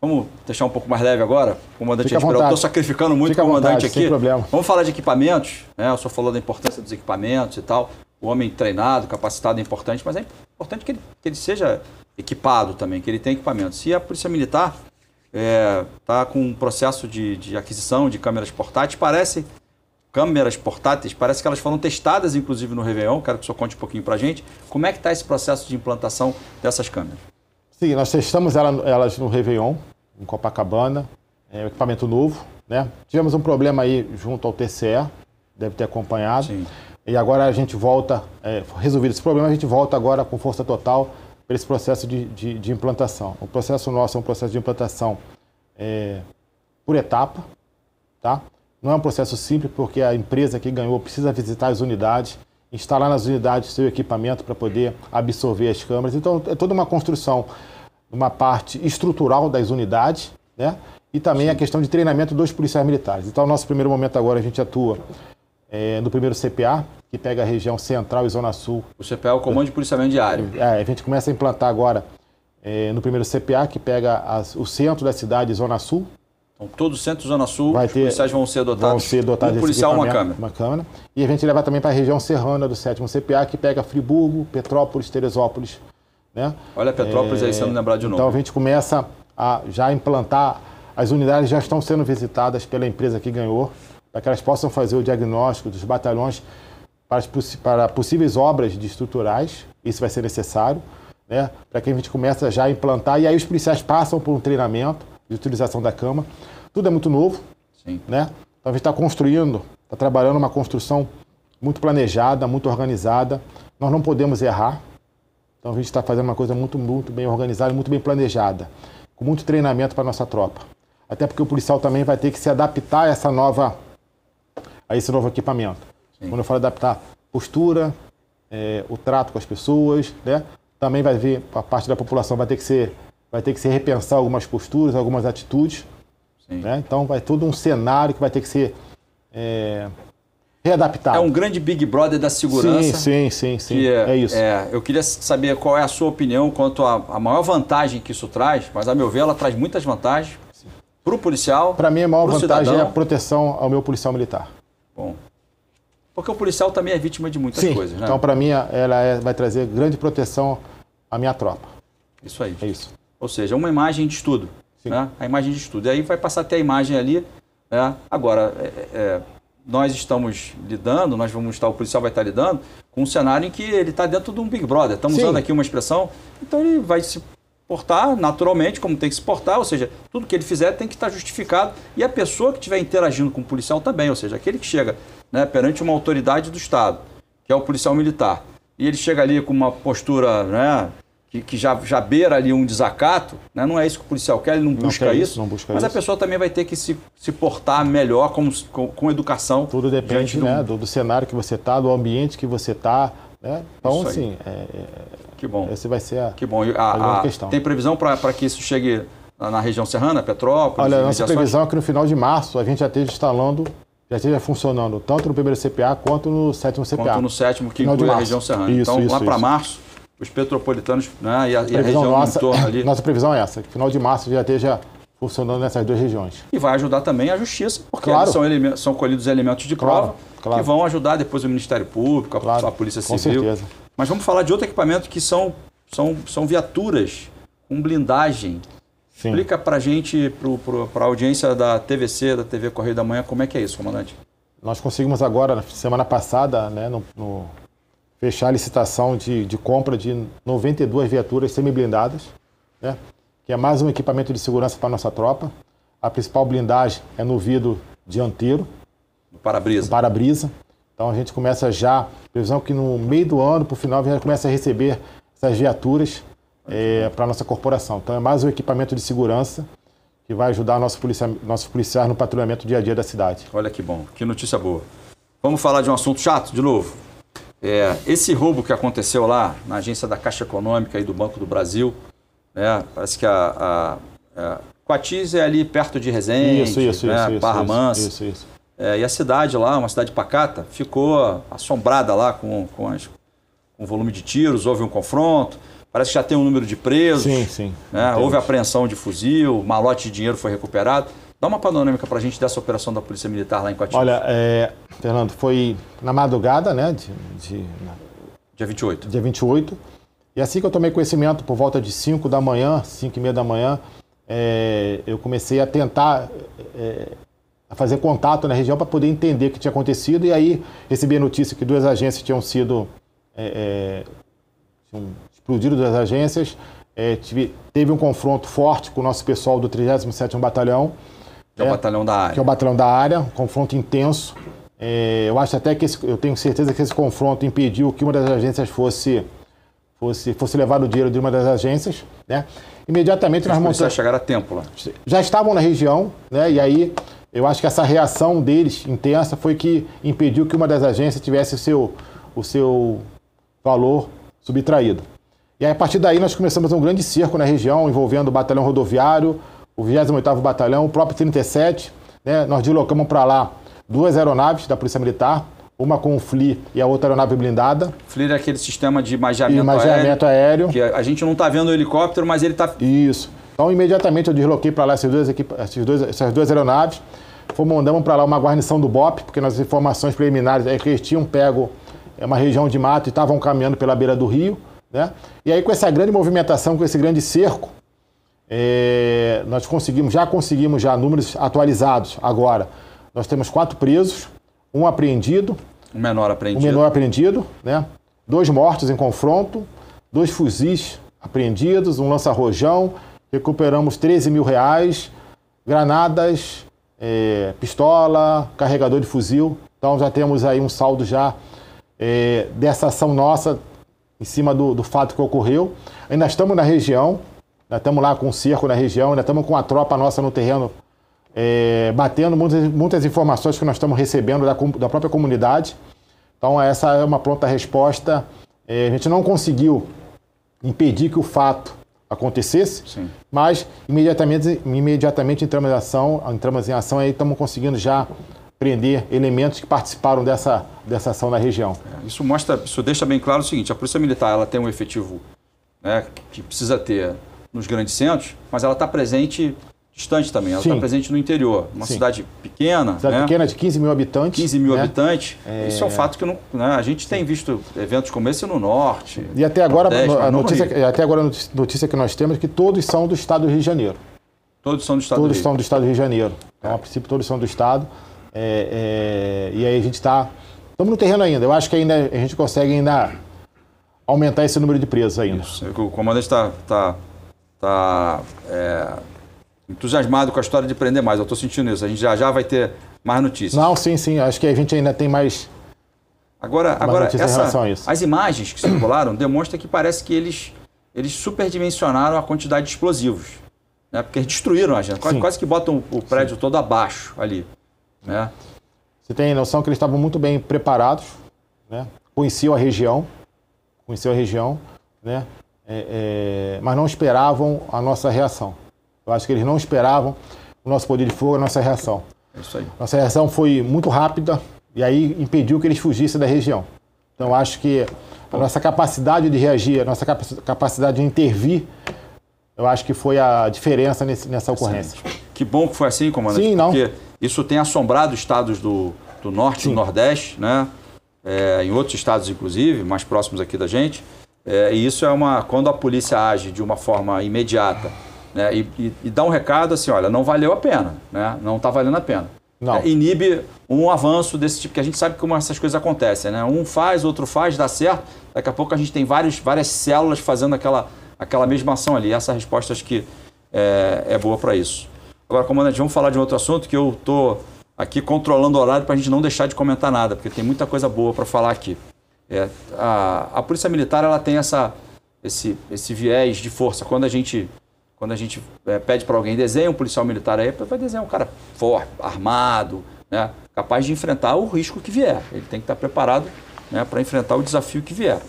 Speaker 1: vamos deixar um pouco mais leve agora. Comandante, eu estou sacrificando muito o comandante
Speaker 2: vontade,
Speaker 1: aqui.
Speaker 2: Sem problema.
Speaker 1: Vamos falar de equipamentos. Né? O senhor falou da importância dos equipamentos e tal. O homem treinado, capacitado é importante, mas é importante que ele, que ele seja equipado também, que ele tenha equipamento. Se a Polícia Militar está é, tá com um processo de, de aquisição de câmeras portáteis, parece câmeras portáteis, parece que elas foram testadas, inclusive, no Réveillon. Quero que o senhor conte um pouquinho para a gente. Como é que está esse processo de implantação dessas câmeras?
Speaker 2: Sim, nós testamos elas no Réveillon, em Copacabana, é um equipamento novo. Né? Tivemos um problema aí junto ao TCE, deve ter acompanhado. Sim. E agora a gente volta, é, resolvido esse problema, a gente volta agora com força total para esse processo de, de, de, implantação. O processo nosso é um processo de implantação é, por etapa, tá? Não é um processo simples, porque a empresa que ganhou precisa visitar as unidades, instalar nas unidades seu equipamento para poder absorver as câmeras. Então, é toda uma construção, uma parte estrutural das unidades, né? E também Sim. a questão de treinamento dos policiais militares. Então, nosso primeiro momento agora, a gente atua é, no primeiro CPA, que pega a região central e zona sul.
Speaker 1: O CPA é o Comando de Policiamento Diário.
Speaker 2: É, a gente começa a implantar agora é, no primeiro CPA, que pega as, o centro da cidade e zona sul,
Speaker 1: então, todo o centro Zona Sul, vai ter, os policiais vão ser dotados,
Speaker 2: vão ser dotados
Speaker 1: um policial uma câmera.
Speaker 2: uma câmera. E a gente leva também para a região serrana do 7 CPA, que pega Friburgo, Petrópolis, Teresópolis. Né?
Speaker 1: Olha Petrópolis é, aí sendo lembrado de novo.
Speaker 2: Então a gente começa a já implantar, as unidades já estão sendo visitadas pela empresa que ganhou, para que elas possam fazer o diagnóstico dos batalhões para, para possíveis obras de estruturais, isso vai ser necessário, né? para que a gente comece já a implantar, e aí os policiais passam por um treinamento, de utilização da cama. Tudo é muito novo, Sim. né? Então a gente está construindo, está trabalhando uma construção muito planejada, muito organizada. Nós não podemos errar. Então a gente está fazendo uma coisa muito, muito bem organizada, muito bem planejada, com muito treinamento para a nossa tropa. Até porque o policial também vai ter que se adaptar a essa nova, a esse novo equipamento. Sim. Quando eu falo adaptar, postura, é, o trato com as pessoas, né? Também vai vir a parte da população vai ter que ser vai ter que se repensar algumas posturas, algumas atitudes. Né? Então vai todo um cenário que vai ter que ser é, readaptado.
Speaker 1: É um grande Big Brother da segurança.
Speaker 2: Sim, sim, sim, sim. É, é, isso.
Speaker 1: É, eu queria saber qual é a sua opinião quanto à maior vantagem que isso traz, mas a meu ver ela traz muitas vantagens para o policial.
Speaker 2: Para mim a maior vantagem cidadão. é a proteção ao meu policial militar.
Speaker 1: Bom. Porque o policial também é vítima de muitas
Speaker 2: sim,
Speaker 1: coisas, né?
Speaker 2: Então, para mim, ela é, vai trazer grande proteção à minha tropa.
Speaker 1: Isso aí.
Speaker 2: É isso.
Speaker 1: Ou seja, uma imagem de estudo. Né? A imagem de estudo. E aí vai passar a ter a imagem ali. Né? Agora, é, é, nós estamos lidando, nós vamos estar, o policial vai estar lidando com um cenário em que ele está dentro de um Big Brother. Estamos Sim. usando aqui uma expressão, então ele vai se portar naturalmente como tem que se portar, ou seja, tudo que ele fizer tem que estar justificado. E a pessoa que estiver interagindo com o policial também, ou seja, aquele que chega né, perante uma autoridade do Estado, que é o policial militar, e ele chega ali com uma postura né, que, que já, já beira ali um desacato, né? não é isso que o policial quer, ele não busca não isso, isso,
Speaker 2: não busca
Speaker 1: mas
Speaker 2: isso.
Speaker 1: a pessoa também vai ter que se, se portar melhor com, com, com educação.
Speaker 2: Tudo depende né, do, do, cenário que você está, do ambiente que você está. Né? Então, assim, é, é,
Speaker 1: que bom.
Speaker 2: esse vai ser a,
Speaker 1: que bom. A, a, questão. Tem previsão para que isso chegue na, na, região serrana, Petrópolis?
Speaker 2: Olha, a nossa previsão é que no final de março a gente já esteja instalando já esteja funcionando tanto no primeiro CPA quanto no sétimo CPA.
Speaker 1: Quanto no sétimo, que inclui a região serrana. Isso, então, isso, lá para março, os petropolitanos né, e, a, e a região
Speaker 2: nossa,
Speaker 1: em torno ali.
Speaker 2: Nossa previsão é essa, que final de março já esteja funcionando nessas duas regiões.
Speaker 1: E vai ajudar também a justiça, porque claro. são, são colhidos elementos de prova claro, que vão ajudar depois o Ministério Público, a, a Polícia Civil.
Speaker 2: Com certeza.
Speaker 1: Mas vamos falar de outro equipamento que são, são, são viaturas com blindagem. Sim. Explica para a gente, para a audiência da TVC, da TV Correio da Manhã, como é que é isso, comandante?
Speaker 2: Nós conseguimos agora, na semana passada, né, no, no fechar a licitação de, de compra de 92 viaturas semi-blindadas, né? que é mais um equipamento de segurança para a nossa tropa. A principal blindagem é no vidro dianteiro,
Speaker 1: No para-brisa.
Speaker 2: para-brisa. Então a gente começa já, previsão que no meio do ano, para o final, a gente começa a receber essas viaturas é, para a nossa corporação. Então é mais um equipamento de segurança que vai ajudar nosso policia, nossos policiais no patrulhamento dia a dia da cidade.
Speaker 1: Olha que bom, que notícia boa. Vamos falar de um assunto chato de novo. É, esse roubo que aconteceu lá na agência da Caixa Econômica e do Banco do Brasil, né, parece que a, a, a é ali perto de Resende,
Speaker 2: Isso, isso,
Speaker 1: né,
Speaker 2: isso,
Speaker 1: Barra Mansa.
Speaker 2: Isso, isso.
Speaker 1: É, e a cidade lá, uma cidade pacata, ficou assombrada lá com, com, as, com o volume de tiros, houve um confronto. Parece que já tem um número de presos.
Speaker 2: Sim, sim.
Speaker 1: né? Houve apreensão de fuzil, malote de dinheiro foi recuperado. Dá uma panorâmica para a gente dessa operação da Polícia Militar lá em Coatinho.
Speaker 2: Olha, é, Fernando, foi na madrugada, né, de, de, na-
Speaker 1: Dia 28.
Speaker 2: dia 28. E assim que eu tomei conhecimento, por volta de 5 da manhã, 5 e meia da manhã, é, eu comecei a tentar é, a fazer contato na região para poder entender o que tinha acontecido. E aí recebi a notícia que duas agências tinham sido. É, é, tinham explodido duas agências. É, tive- teve um confronto forte com o nosso pessoal do 37º Batalhão
Speaker 1: Que é o
Speaker 2: É.
Speaker 1: batalhão da área.
Speaker 2: que é o batalhão da área, um confronto intenso. É, eu acho até que esse- eu tenho certeza que esse confronto impediu que uma das agências fosse fosse fosse levar o dinheiro de uma das agências, né? Imediatamente nós montamos,
Speaker 1: chegaram a tempo lá.
Speaker 2: já estavam na região, né? E aí eu acho que essa reação deles intensa foi que impediu que uma das agências tivesse o seu o seu valor subtraído. E aí, a partir daí nós começamos um grande circo na região envolvendo o batalhão rodoviário, o 28º Batalhão, o próprio 37, né? Nós deslocamos para lá duas aeronaves da Polícia Militar, uma com o FLI e a outra aeronave blindada,
Speaker 1: FLIR é aquele sistema de magiamento,
Speaker 2: magiamento
Speaker 1: aéreo,
Speaker 2: aéreo.
Speaker 1: que a gente não está vendo o helicóptero, mas ele está...
Speaker 2: Isso. Então, imediatamente eu desloquei para lá essas duas, equipa- esses dois- essas duas aeronaves. Fomos, mandamos para lá uma guarnição do BOP, porque nas informações preliminares é que eles tinham pego é, uma região de mato e estavam caminhando pela beira do rio. Né? E aí, com essa grande movimentação, com esse grande cerco, é, nós conseguimos, já conseguimos já números atualizados agora. Nós temos quatro presos, um apreendido,
Speaker 1: Um menor
Speaker 2: um
Speaker 1: apreendido.
Speaker 2: menor apreendido, né? dois mortos em confronto, dois fuzis apreendidos, um lança-rojão, recuperamos 13 mil reais, granadas, eh, pistola, carregador de fuzil. Então já temos aí um saldo já eh, dessa ação nossa em cima do, do fato que ocorreu. Ainda estamos na região, estamos lá com o cerco na região, ainda estamos com a tropa nossa no terreno é, batendo muitas, muitas informações que nós estamos recebendo da, da própria comunidade. Então, essa é uma pronta resposta. É, a gente não conseguiu impedir que o fato acontecesse,
Speaker 1: Sim.
Speaker 2: mas imediatamente, imediatamente entramos em ação, entramos em ação e estamos conseguindo já prender elementos que participaram dessa, dessa ação na região.
Speaker 1: Isso mostra, isso deixa bem claro o seguinte: a Polícia Militar ela tem um efetivo né, que precisa ter nos grandes centros, mas ela está presente distante também. Ela está
Speaker 2: Sim.
Speaker 1: presente no interior, uma
Speaker 2: Sim.
Speaker 1: cidade pequena,
Speaker 2: Cidade
Speaker 1: né,
Speaker 2: pequena de 15 mil habitantes.
Speaker 1: 15 mil
Speaker 2: né?
Speaker 1: habitantes. Isso é um fato que não, né, a gente tem visto eventos como esse no norte.
Speaker 2: E até agora,
Speaker 1: Nordeste,
Speaker 2: a notícia, até agora a notícia- que nós temos é que todos são do estado do Rio de Janeiro.
Speaker 1: Todos são do estado do
Speaker 2: Todos
Speaker 1: Rio.
Speaker 2: são do estado do Rio de Janeiro. Então, a princípio, todos são do estado. É, é, e aí a gente está. Estamos no terreno ainda. Eu acho que ainda a gente consegue ainda aumentar esse número de presos ainda.
Speaker 1: Isso. O comandante está tá, tá, é, entusiasmado com a história de prender mais. Eu estou sentindo isso. A gente já já vai ter mais notícias.
Speaker 2: Não, sim, sim. Acho que a gente ainda tem mais.
Speaker 1: Agora, agora
Speaker 2: notícia em
Speaker 1: essa- as imagens que circularam demonstram que parece que eles, eles superdimensionaram a quantidade de explosivos. Né? Porque eles destruíram a gente. Quase,
Speaker 2: Sim.
Speaker 1: quase que botam o prédio todo abaixo ali. Né?
Speaker 2: Você tem noção que eles estavam muito bem preparados, né? conheciam a região, conheciam a região, né? É, é, mas não esperavam a nossa reação. Eu acho que eles não esperavam o nosso poder de fogo, a nossa reação.
Speaker 1: É isso aí.
Speaker 2: Nossa reação foi muito rápida e aí impediu que eles fugissem da região. Então acho que a nossa capacidade de reagir, a nossa capaci- capacidade de intervir, eu acho que foi a diferença nesse- nessa ocorrência.
Speaker 1: Que bom que foi assim, comandante,
Speaker 2: Sim, não.
Speaker 1: porque isso tem assombrado estados do, do norte e do nordeste, né? É, em outros estados, inclusive, mais próximos aqui da gente. É, e isso é uma. Quando a polícia age de uma forma imediata né? e, e- e dá um recado assim: olha, não valeu a pena, né? não está valendo a pena.
Speaker 2: Não.
Speaker 1: É, inibe um avanço desse tipo, que a gente sabe como essas coisas acontecem, né? Um faz, outro faz, dá certo. Daqui a pouco a gente tem vários, várias células fazendo aquela, aquela mesma ação ali. Essa resposta acho que é, é boa para isso. Agora, comandante, vamos falar de um outro assunto que eu tô aqui controlando o horário para a gente não deixar de comentar nada, porque tem muita coisa boa para falar aqui. É, a, a Polícia Militar ela tem essa, esse, esse viés de força. Quando a gente, quando a gente é, pede para alguém desenhar um policial militar aí, vai desenhar um cara forte, armado, né, capaz de enfrentar o risco que vier. Ele tem que estar preparado né, para enfrentar o desafio que vier.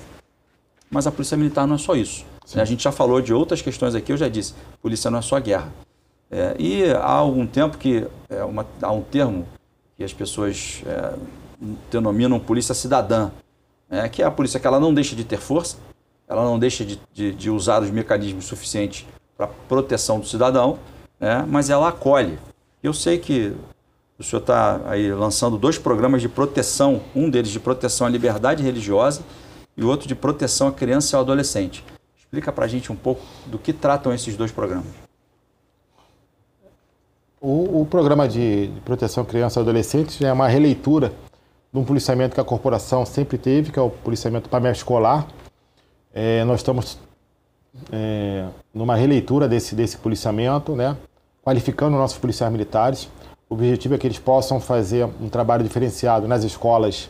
Speaker 1: Mas a Polícia Militar não é só isso. Sim. A gente já falou de outras questões aqui, eu já disse, polícia não é só guerra. É, e há algum tempo que é uma, há um termo que as pessoas é, denominam polícia cidadã, né, que é a polícia que ela não deixa de ter força, ela não deixa de, de, de usar os mecanismos suficientes para proteção do cidadão, né, mas ela acolhe. Eu sei que o senhor está aí lançando dois programas de proteção, um deles de proteção à liberdade religiosa e o outro de proteção à criança e ao adolescente. Explica para a gente um pouco do que tratam esses dois programas.
Speaker 2: O, o programa de, de proteção à criança e adolescente é uma releitura de um policiamento que a corporação sempre teve, que é o policiamento para escolar. É, nós estamos é, numa releitura desse, desse policiamento, né? qualificando nossos policiais militares. O objetivo é que eles possam fazer um trabalho diferenciado nas escolas,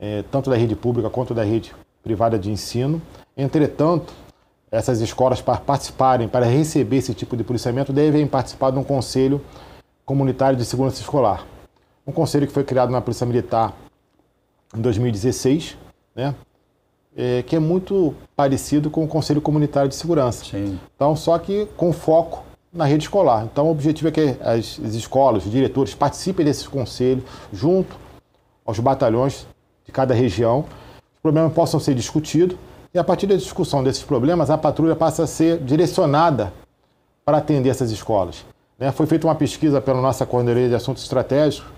Speaker 2: é, tanto da rede pública quanto da rede privada de ensino. Entretanto, essas escolas, para participarem, para receber esse tipo de policiamento, devem participar de um conselho comunitário de segurança escolar. Um conselho que foi criado na Polícia Militar em 2016, né? É, que é muito parecido com o Conselho Comunitário de Segurança.
Speaker 1: Sim.
Speaker 2: Então, só que com foco na rede escolar. Então, o objetivo é que as, as escolas, os diretores participem desse conselho junto aos batalhões de cada região. Os problemas possam ser discutidos e, a partir da discussão desses problemas, a patrulha passa a ser direcionada para atender essas escolas. Né? Foi feita uma pesquisa pela nossa Coordenadoria de Assuntos Estratégicos,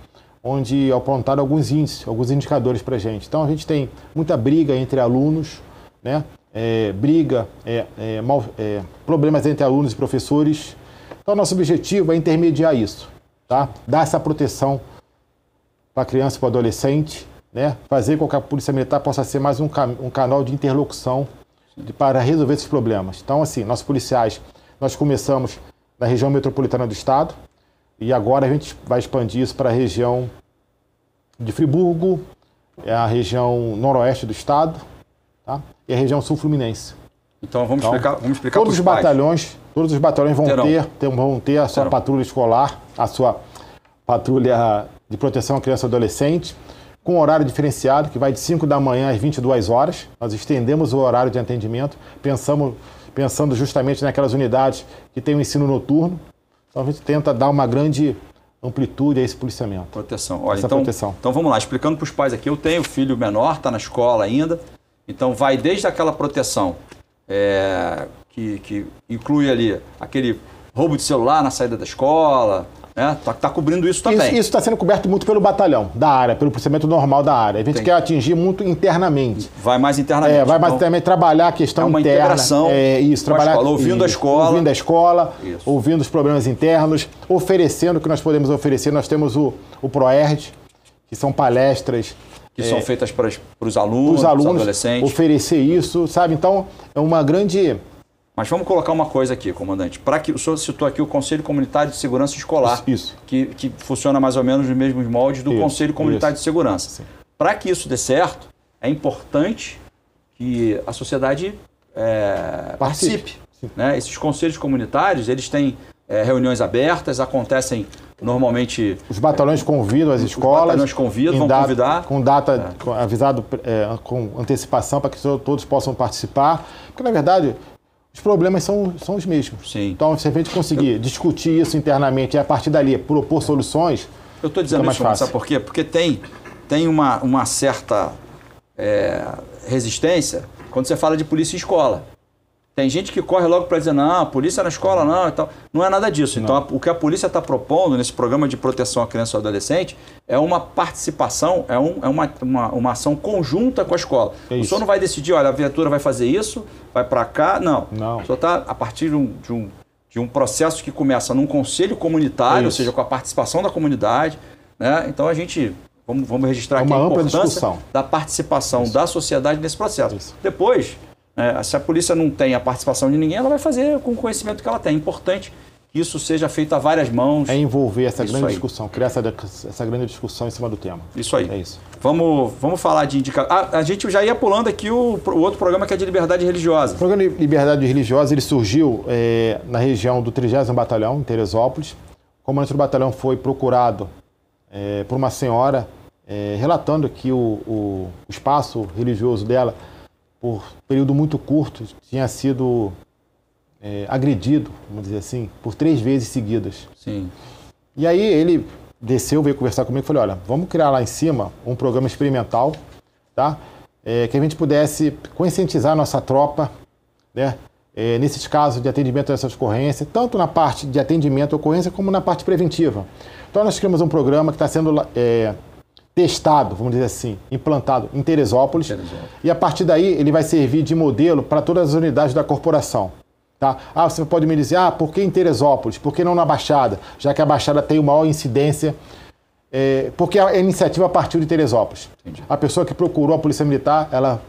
Speaker 2: onde apontaram alguns índices, alguns indicadores para a gente. Então, a gente tem muita briga entre alunos, né? É, briga, é, é, mal, é, problemas entre alunos e professores, então, nosso objetivo é intermediar isso, tá? Dar essa proteção para a criança e para o adolescente, né? Fazer com que a Polícia Militar possa ser mais um, um canal de interlocução para resolver esses problemas. Então, assim, nossos policiais, nós começamos na região metropolitana do estado e agora a gente vai expandir isso para a região de Friburgo, é a região noroeste do estado, tá? E a região sul fluminense.
Speaker 1: Então vamos então, explicar, vamos explicar
Speaker 2: todos os batalhões, todos os batalhões vão ter, ter, vão ter a sua Terão. patrulha escolar, a sua patrulha de proteção à criança e adolescente, com horário diferenciado, que vai de 5 da manhã às 22 horas. Nós estendemos o horário de atendimento, pensamos, pensando justamente naquelas unidades que têm o ensino noturno. Então a gente tenta dar uma grande amplitude a esse policiamento.
Speaker 1: Proteção. Olha, então, proteção. então vamos lá, explicando para os pais aqui, eu tenho filho menor, está na escola ainda, então vai desde aquela proteção é, que, que inclui ali aquele roubo de celular na saída da escola, né? Tá, tá, cobrindo isso também.
Speaker 2: Isso está sendo coberto muito pelo batalhão da área, pelo procedimento normal da área. A gente Tem. quer atingir muito internamente.
Speaker 1: Vai mais internamente.
Speaker 2: É, vai mais então, internamente trabalhar a questão é
Speaker 1: uma
Speaker 2: interna.
Speaker 1: Integração
Speaker 2: é isso, trabalhar
Speaker 1: escola, ouvindo
Speaker 2: isso,
Speaker 1: a escola,
Speaker 2: ouvindo a escola, isso. ouvindo os problemas internos, oferecendo o que nós podemos oferecer. Nós temos o, o Proerd, que são palestras
Speaker 1: que é, são feitas para os alunos, os alunos adolescentes.
Speaker 2: Oferecer isso, sabe? Então, é uma grande.
Speaker 1: Mas vamos colocar uma coisa aqui, comandante. Para que o senhor citou aqui o Conselho Comunitário de Segurança Escolar,
Speaker 2: isso.
Speaker 1: Que, que funciona mais ou menos nos mesmos moldes do isso, Conselho Comunitário isso. de Segurança. Para que isso dê certo, é importante que a sociedade é, participe. participe né? Esses conselhos comunitários, eles têm é, reuniões abertas, acontecem normalmente.
Speaker 2: Os batalhões convidam as escolas. Os batalhões
Speaker 1: convidam, vão data, convidar.
Speaker 2: Com data é. avisado é, com antecipação para que todos possam participar. Porque, na verdade, os problemas são, são os mesmos.
Speaker 1: Sim.
Speaker 2: Então, se a gente conseguir Eu... discutir isso internamente e a partir dali propor soluções.
Speaker 1: Eu estou dizendo isso, fácil. sabe por quê? Porque tem, tem uma, uma certa é, resistência quando você fala de polícia e escola. Tem gente que corre logo para dizer, não, a polícia na escola não e tal. Não é nada disso. Não. Então, a, o que a polícia está propondo nesse programa de proteção à criança e ao adolescente é uma participação, é, um, é uma, uma, uma, ação conjunta com a escola. É o senhor não vai decidir, olha, a viatura vai fazer isso, vai para cá. Não.
Speaker 2: não.
Speaker 1: O senhor está, a partir de um, de, um, de um processo que começa num conselho comunitário, é ou seja, com a participação da comunidade. Né? Então, a gente Vamos, vamos registrar é
Speaker 2: aqui a
Speaker 1: importância
Speaker 2: discussão.
Speaker 1: da participação Isso. da sociedade nesse processo. Isso. Depois, é, se a polícia não tem a participação de ninguém, ela vai fazer com o conhecimento que ela tem. É importante que isso seja feito a várias mãos.
Speaker 2: É envolver essa isso grande aí. discussão, criar essa, essa grande discussão em cima do tema.
Speaker 1: Isso aí. É isso. Vamos, vamos falar de indicação. Ah, a gente já ia pulando aqui o, o, outro programa que é de liberdade religiosa.
Speaker 2: O programa de liberdade religiosa ele surgiu é, na região do 30 Batalhão, em Teresópolis. O comandante do batalhão foi procurado é, por uma senhora é, relatando que o, o, o espaço religioso dela, por período muito curto, tinha sido é, agredido, vamos dizer assim, por três vezes seguidas.
Speaker 1: Sim.
Speaker 2: E aí ele desceu, veio conversar comigo e falou: olha, vamos criar lá em cima um programa experimental, tá? É, que a gente pudesse conscientizar a nossa tropa, né? É, nesses casos de atendimento a essas ocorrências, tanto na parte de atendimento à ocorrência como na parte preventiva. Então nós criamos um programa que está sendo é, testado, vamos dizer assim, implantado em Teresópolis, Teresópolis, e a partir daí ele vai servir de modelo para todas as unidades da corporação. Tá? Ah, você pode me dizer, ah, por que em Teresópolis? Por que não na Baixada? Já que a Baixada tem uma maior incidência. É, porque a iniciativa partiu de Teresópolis. Entendi. A pessoa que procurou a Polícia Militar, ela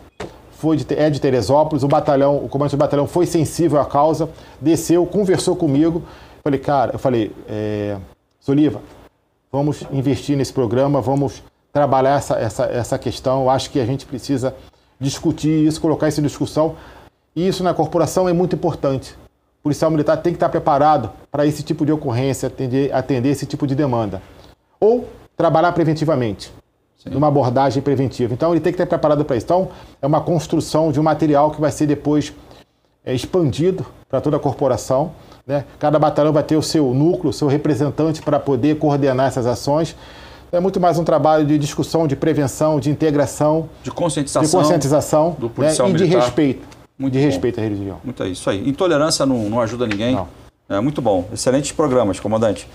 Speaker 2: foi de, é de Teresópolis, o batalhão, o comandante do batalhão foi sensível à causa, desceu, conversou comigo. Falei, cara, eu falei, é, Soliva, vamos investir nesse programa, vamos trabalhar essa, essa, essa questão. Eu acho que a gente precisa discutir isso, colocar isso em discussão e isso na corporação é muito importante. O policial militar tem que estar preparado para esse tipo de ocorrência, atender, atender esse tipo de demanda. Ou trabalhar preventivamente, Sim. numa abordagem preventiva. Então ele tem que estar preparado para isso. Então é uma construção de um material que vai ser depois é, expandido para toda a corporação. Né? Cada batalhão vai ter o seu núcleo, o seu representante para poder coordenar essas ações. É muito mais um trabalho de discussão, de prevenção, de integração,
Speaker 1: de conscientização,
Speaker 2: de conscientização do policial né? e de respeito. Muito de bom. respeito à religião.
Speaker 1: Muito é isso aí. Intolerância não, não ajuda ninguém. Não. É muito bom. Excelentes programas, comandante.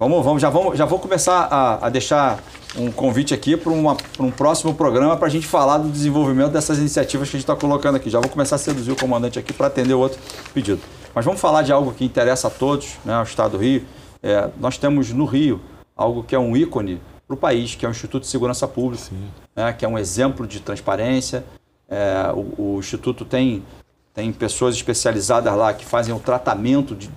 Speaker 1: Vamos, vamos, já, vamos, já vou começar a, a deixar um convite aqui para um próximo programa para a gente falar do desenvolvimento dessas iniciativas que a gente está colocando aqui. Já vou começar a seduzir o comandante aqui para atender o outro pedido. Mas vamos falar de algo que interessa a todos, né, ao Estado do Rio. É, nós temos no Rio algo que é um ícone para o país, que é o Instituto de Segurança Pública, né, que é um exemplo de transparência, é, o, o, Instituto tem, tem pessoas especializadas lá que fazem o tratamento de,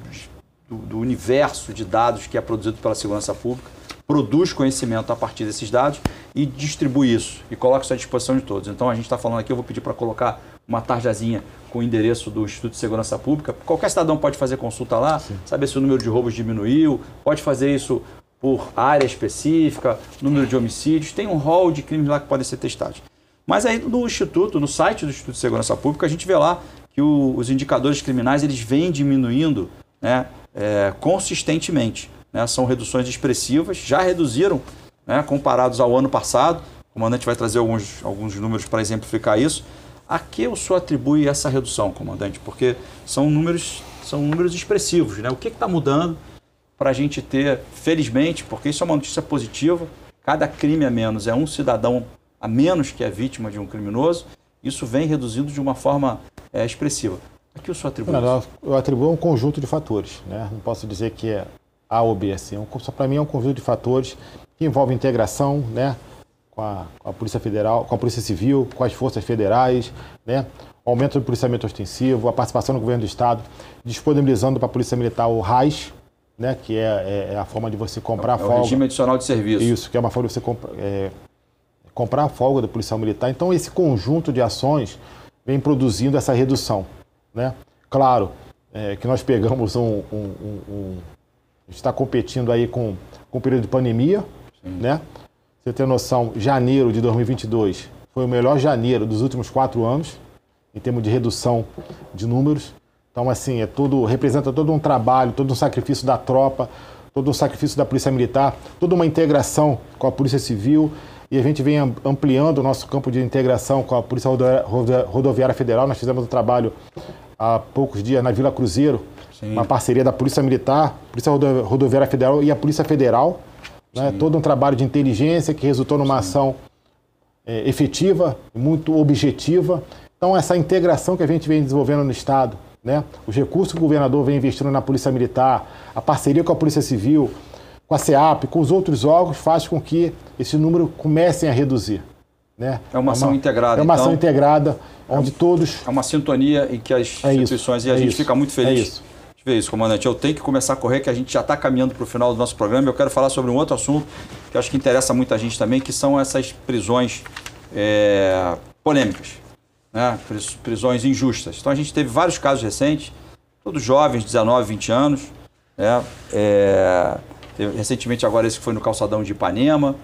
Speaker 1: do, do, universo de dados que é produzido pela segurança pública, produz conhecimento a partir desses dados e distribui isso e coloca isso à disposição de todos. Então a gente está falando aqui, eu vou pedir para colocar uma tarjazinha com o endereço do Instituto de Segurança Pública. Qualquer cidadão pode fazer consulta lá, Sim. saber se o número de roubos diminuiu, pode fazer isso por área específica, número de homicídios, tem um rol de crimes lá que podem ser testados. Mas aí no Instituto, no site do Instituto de Segurança Pública, a gente vê lá que o, os indicadores criminais eles vêm diminuindo né, é, consistentemente. Né? São reduções expressivas, já reduziram né, comparados ao ano passado. O comandante vai trazer alguns, alguns números para exemplificar isso. A que o senhor atribui essa redução, comandante? Porque são números, são números expressivos. Né? O que está mudando para a gente ter, felizmente, porque isso é uma notícia positiva, cada crime a menos é um cidadão a menos que é vítima de um criminoso, isso vem reduzindo de uma forma é, expressiva. A que o senhor atribui? Não,
Speaker 2: eu atribuo um conjunto de fatores. Né? Não posso dizer que é A ou B. Assim. Um, Para mim é um conjunto de fatores que envolve integração né? com, a, com a Polícia Federal, com a Polícia Civil, com as forças federais, né? aumento do policiamento ostensivo, a participação do governo do Estado, disponibilizando para a Polícia Militar o RAIS, né, que é, é, é, a forma de você comprar é, folga. É o
Speaker 1: regime adicional de serviço.
Speaker 2: Isso, que é uma forma de você comprar, é, comprar a folga do policial militar. Então, esse conjunto de ações vem produzindo essa redução. Né? Claro é, que nós pegamos um, um, um, um está competindo aí com, com o período de pandemia, Sim. né? Você tem noção, janeiro de 2022 foi o melhor janeiro dos últimos quatro anos, em termos de redução de números. Então, assim, é tudo, representa todo um trabalho, todo um sacrifício da tropa, todo um sacrifício da Polícia Militar, toda uma integração com a Polícia Civil, e a gente vem ampliando o nosso campo de integração com a Polícia Rodoviária Federal. Nós fizemos um trabalho há poucos dias na Vila Cruzeiro, Sim. uma parceria da Polícia Militar, Polícia Rodoviária Federal e a Polícia Federal. Né? Todo um trabalho de inteligência que resultou numa Sim. ação é, efetiva, muito objetiva. Então, essa integração que a gente vem desenvolvendo no Estado, né? os recursos que o governador vem investindo na Polícia Militar, a parceria com a Polícia Civil, com a SEAP, com os outros órgãos, faz com que esse número comece a reduzir. Né?
Speaker 1: É uma ação é uma, integrada.
Speaker 2: É uma então, ação integrada, onde é, todos.
Speaker 1: É uma sintonia em que as é instituições, isso, e a é gente isso, fica muito feliz.
Speaker 2: É isso.
Speaker 1: ver isso, comandante. Eu tenho que começar a correr, que a gente já está caminhando para o final do nosso programa. Eu quero falar sobre um outro assunto que acho que interessa muita gente também, que são essas prisões é, polêmicas, né? prisões injustas. Então a gente teve vários casos recentes, todos jovens, 19, 20 anos. Né? É, recentemente agora esse que foi no calçadão de Ipanema,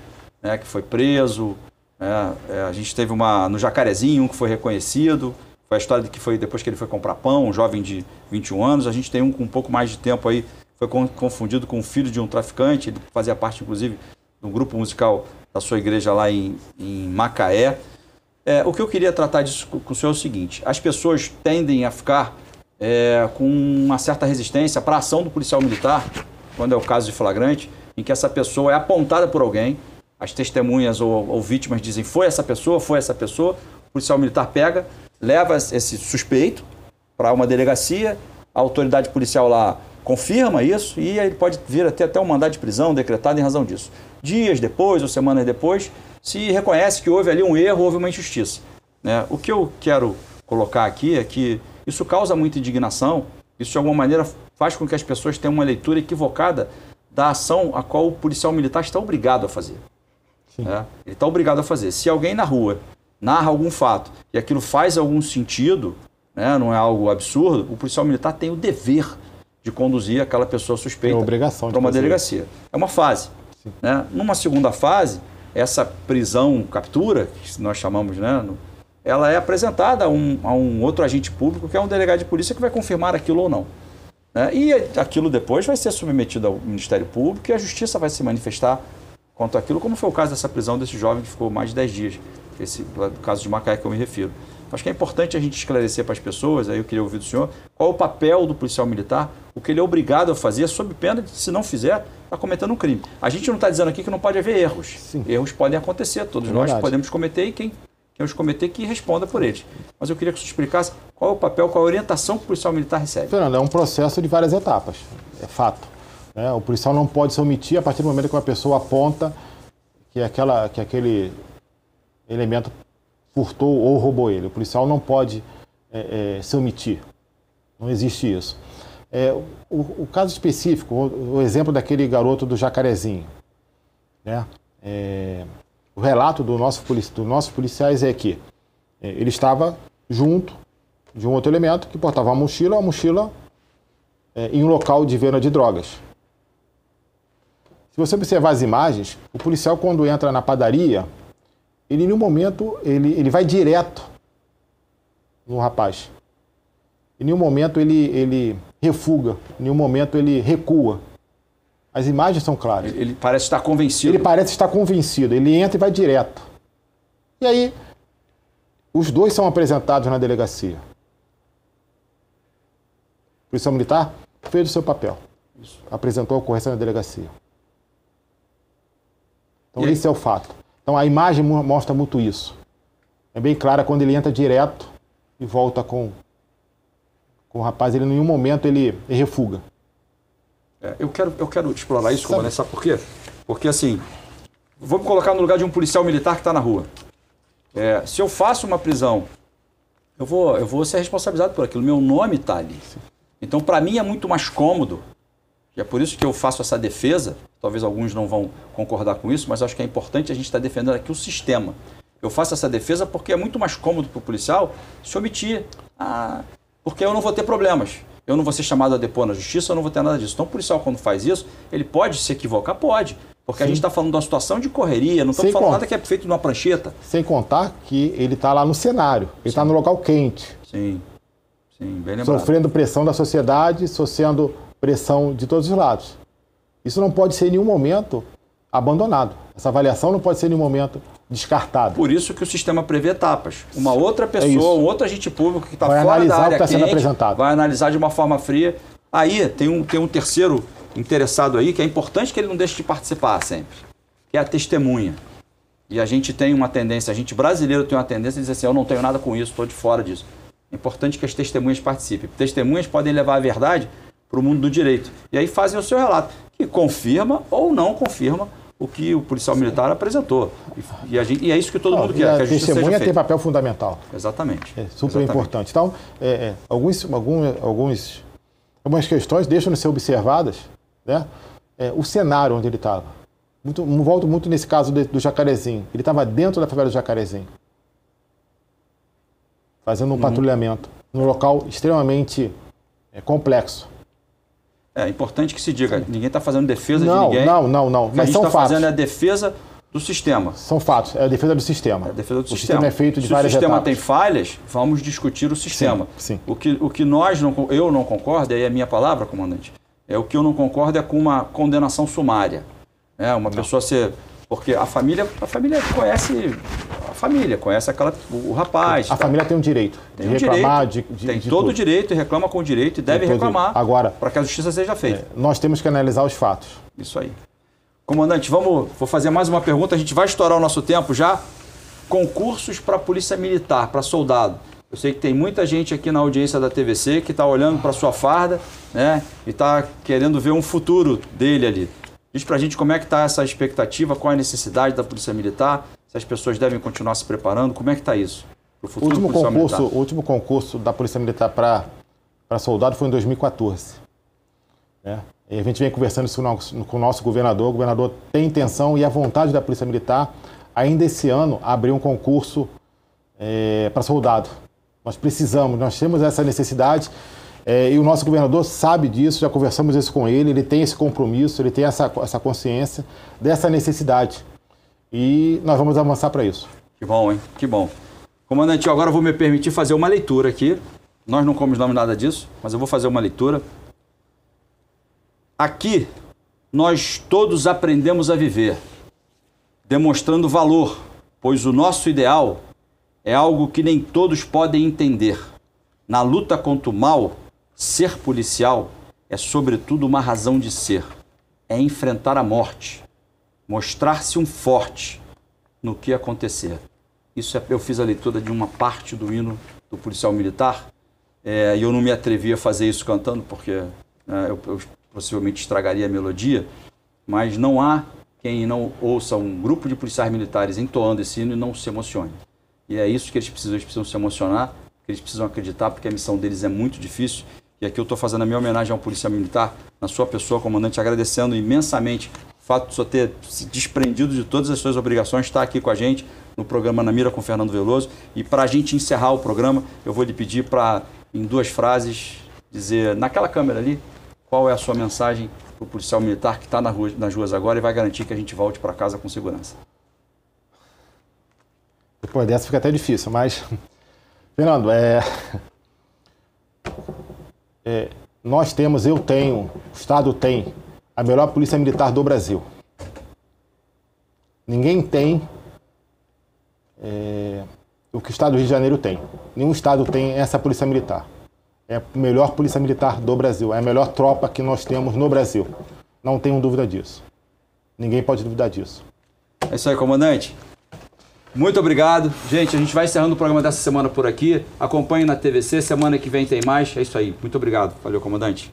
Speaker 1: né? que foi preso. Né? É, a gente teve uma no Jacarezinho, um que foi reconhecido. Foi a história de que foi depois que ele foi comprar pão, um jovem de 21 anos. A gente tem um com um pouco mais de tempo aí, foi confundido com o filho de um traficante, ele fazia parte, inclusive, um grupo musical da sua igreja lá em, em Macaé. É, o que eu queria tratar disso com o senhor é o seguinte: as pessoas tendem a ficar é, com uma certa resistência para a ação do policial militar, quando é o caso de flagrante, em que essa pessoa é apontada por alguém, as testemunhas ou, ou vítimas dizem foi essa pessoa, foi essa pessoa, o policial militar pega, leva esse suspeito para uma delegacia, a autoridade policial lá confirma isso e ele pode vir a ter até um mandado de prisão decretado em razão disso. Dias depois ou semanas depois, se reconhece que houve ali um erro, houve uma injustiça. Né? O que eu quero colocar aqui é que isso causa muita indignação, isso de alguma maneira faz com que as pessoas tenham uma leitura equivocada da ação a qual o policial militar está obrigado a fazer. Né? Ele está obrigado a fazer. Se alguém na rua narra algum fato e aquilo faz algum sentido, né, não é algo absurdo, o policial militar tem o dever de conduzir aquela pessoa suspeita
Speaker 2: para
Speaker 1: uma delegacia. É uma fase. Né? Numa segunda fase, essa prisão, captura, que nós chamamos, né, ela é apresentada a um, a um outro agente público, que é um delegado de polícia, que vai confirmar aquilo ou não. Né? E aquilo depois vai ser submetido ao Ministério Público e a Justiça vai se manifestar quanto àquilo, como foi o caso dessa prisão desse jovem que ficou mais de 10 dias esse caso de Macaé que eu me refiro. Acho que é importante a gente esclarecer para as pessoas, aí eu queria ouvir do senhor, qual é o papel do policial militar, o que ele é obrigado a fazer, sob pena de, se não fizer, está cometendo um crime. A gente não está dizendo aqui que não pode haver erros. Sim. Erros podem acontecer, todos é nós podemos cometer e quem, quem os cometer que responda por eles. Mas eu queria que você explicasse qual é o papel, qual é a orientação que o policial militar recebe.
Speaker 2: Fernando, é um processo de várias etapas, é fato. Né? O policial não pode se omitir a partir do momento que uma pessoa aponta que, aquela, que aquele elemento furtou ou roubou ele. O policial não pode é, é, se omitir. Não existe isso. É, o, o, caso específico, o, o, exemplo daquele garoto do Jacarezinho. Né? É, o relato do nosso, dos nossos policiais é que é, ele estava junto de um outro elemento que portava uma mochila, uma mochila é, em um local de venda de drogas. Se você observar as imagens, o policial quando entra na padaria, ele em um momento ele, ele vai direto no rapaz. Em nenhum momento ele, ele refuga, em nenhum momento ele recua. As imagens são claras.
Speaker 1: Ele, ele parece estar convencido.
Speaker 2: Ele parece estar convencido. Ele entra e vai direto. E aí, os dois são apresentados na delegacia. A Polícia Militar fez o seu papel. Isso. Apresentou a ocorrência na delegacia. Então, esse é o fato. Então a imagem mostra muito isso. É bem clara quando ele entra direto e volta com, com o rapaz. Ele em nenhum momento ele, ele refuga.
Speaker 1: É, eu, quero, eu quero explorar isso, comandante, sabe por quê? Porque assim, vamos colocar no lugar de um policial militar que está na rua. É, se eu faço uma prisão, eu vou, eu vou ser responsabilizado por aquilo. Meu nome está ali. Então, para mim, é muito mais cômodo e é por isso que eu faço essa defesa. Talvez alguns não vão concordar com isso, mas acho que é importante a gente estar defendendo aqui o sistema. Eu faço essa defesa porque é muito mais cômodo para o policial se omitir. Ah, porque eu não vou ter problemas. Eu não vou ser chamado a depor na justiça, eu não vou ter nada disso. Então, o policial, quando faz isso, ele pode se equivocar? Pode. Porque Sim. a gente está falando de uma situação de correria, não estamos falando conta. nada que é feito numa prancheta.
Speaker 2: Sem contar que ele está lá no cenário, ele está no local quente.
Speaker 1: Sim. Sim, bem lembrado.
Speaker 2: Sofrendo pressão da sociedade, sendo pressão de todos os lados. Isso não pode ser em nenhum momento abandonado. Essa avaliação não pode ser em nenhum momento descartada.
Speaker 1: Por isso que o sistema prevê etapas. Uma outra é pessoa, é um outro agente público que está fora
Speaker 2: da
Speaker 1: área
Speaker 2: que está sendo apresentado.
Speaker 1: vai analisar de uma forma fria. Aí tem um, tem um terceiro interessado aí que é importante que ele não deixe de participar sempre, que é a testemunha. E a gente tem uma tendência, a gente brasileiro tem uma tendência de dizer assim, eu não tenho nada com isso, estou de fora disso. É importante que as testemunhas participem. Testemunhas podem levar a verdade para o mundo do direito. E aí fazem o seu relato, que confirma ou não confirma o que o policial militar apresentou. E, e, gente, e é isso que todo mundo quer. A, que a
Speaker 2: testemunha tem papel fundamental.
Speaker 1: Exatamente.
Speaker 2: É super Exatamente. importante. Então, é, é, alguns, alguns, alguns algumas questões deixam de ser observadas, né? É, o cenário onde ele estava. Muito, volto muito nesse caso de, do Jacarezinho. Ele estava dentro da favela do Jacarezinho, fazendo um uhum. patrulhamento, num local extremamente é, complexo.
Speaker 1: É importante que se diga, Sim. ninguém está fazendo defesa
Speaker 2: não,
Speaker 1: de ninguém.
Speaker 2: Não, não, não.
Speaker 1: Mas a gente está fazendo é a defesa do sistema.
Speaker 2: São fatos, é a defesa do sistema. É
Speaker 1: a defesa do
Speaker 2: o
Speaker 1: sistema.
Speaker 2: sistema é feito de
Speaker 1: Se
Speaker 2: várias
Speaker 1: o sistema
Speaker 2: etapas.
Speaker 1: tem falhas, vamos discutir o sistema.
Speaker 2: Sim, sim.
Speaker 1: O, que, o que nós não, eu não concordo, aí é a minha palavra, comandante, é o que eu não concordo é com uma condenação sumária. É, uma não. pessoa ser. Porque a família, a família conhece família, conhece aquela, o, rapaz.
Speaker 2: A tá? família tem um direito
Speaker 1: tem
Speaker 2: de
Speaker 1: um
Speaker 2: reclamar,
Speaker 1: direito,
Speaker 2: de, de,
Speaker 1: Tem
Speaker 2: de
Speaker 1: todo o direito e reclama com o direito e deve reclamar.
Speaker 2: Agora,
Speaker 1: para que a justiça seja feita. É,
Speaker 2: nós temos que analisar os fatos.
Speaker 1: Isso aí. Comandante, vamos, vou fazer mais uma pergunta. A gente vai estourar o nosso tempo já. Concursos para a Polícia Militar, para soldado. Eu sei que tem muita gente aqui na audiência da TVC que está olhando para sua farda, né? E está querendo ver um futuro dele ali. Diz para a gente como é que está essa expectativa, qual é a necessidade da Polícia Militar, se as pessoas devem continuar se preparando, como é que está isso?
Speaker 2: O último, concurso, o último concurso da Polícia Militar para soldado foi em 2014. Né? E a gente vem conversando isso com o nosso governador. O governador tem intenção e a vontade da Polícia Militar, ainda esse ano, abrir um concurso é, para soldado. Nós precisamos, nós temos essa necessidade é, e o nosso governador sabe disso, já conversamos isso com ele, ele tem esse compromisso, ele tem essa, essa consciência dessa necessidade. E nós vamos avançar para isso.
Speaker 1: Que bom, hein? Que bom. Comandante, agora eu vou me permitir fazer uma leitura aqui. Nós não combinamos nada disso, mas eu vou fazer uma leitura. Aqui, nós todos aprendemos a viver, demonstrando valor, pois o nosso ideal é algo que nem todos podem entender. Na luta contra o mal, Ser policial é, sobretudo, uma razão de ser. É enfrentar a morte, mostrar-se um forte no que acontecer. Isso é, eu fiz a leitura de uma parte do hino do policial militar é, e eu não me atrevi a fazer isso cantando porque é, eu, eu possivelmente estragaria a melodia, mas não há quem não ouça um grupo de policiais militares entoando esse hino e não se emocione. E é isso que eles precisam, eles precisam se emocionar, eles precisam acreditar, porque a missão deles é muito difícil e aqui eu estou fazendo a minha homenagem ao policial militar, na sua pessoa, comandante, agradecendo imensamente fato de você ter se desprendido de todas as suas obrigações, estar aqui com a gente no programa Na Mira com Fernando Veloso. E para a gente encerrar o programa, eu vou lhe pedir para, em duas frases, dizer naquela câmera ali, qual é a sua mensagem para o policial militar que está nas ruas agora e vai garantir que a gente volte para casa com segurança.
Speaker 2: Depois dessa fica até difícil, mas. Fernando, é é, nós temos, eu tenho, o Estado tem a melhor polícia militar do Brasil. Ninguém tem é, o que o Estado do Rio de Janeiro tem. Nenhum Estado tem essa polícia militar. É a melhor polícia militar do Brasil. É a melhor tropa que nós temos no Brasil. Não tenho dúvida disso. Ninguém pode duvidar disso.
Speaker 1: É isso aí, comandante. Muito obrigado. Gente, a gente vai encerrando o programa dessa semana por aqui. Acompanhe na TVC. Semana que vem tem mais. É isso aí. Muito obrigado. Valeu, comandante.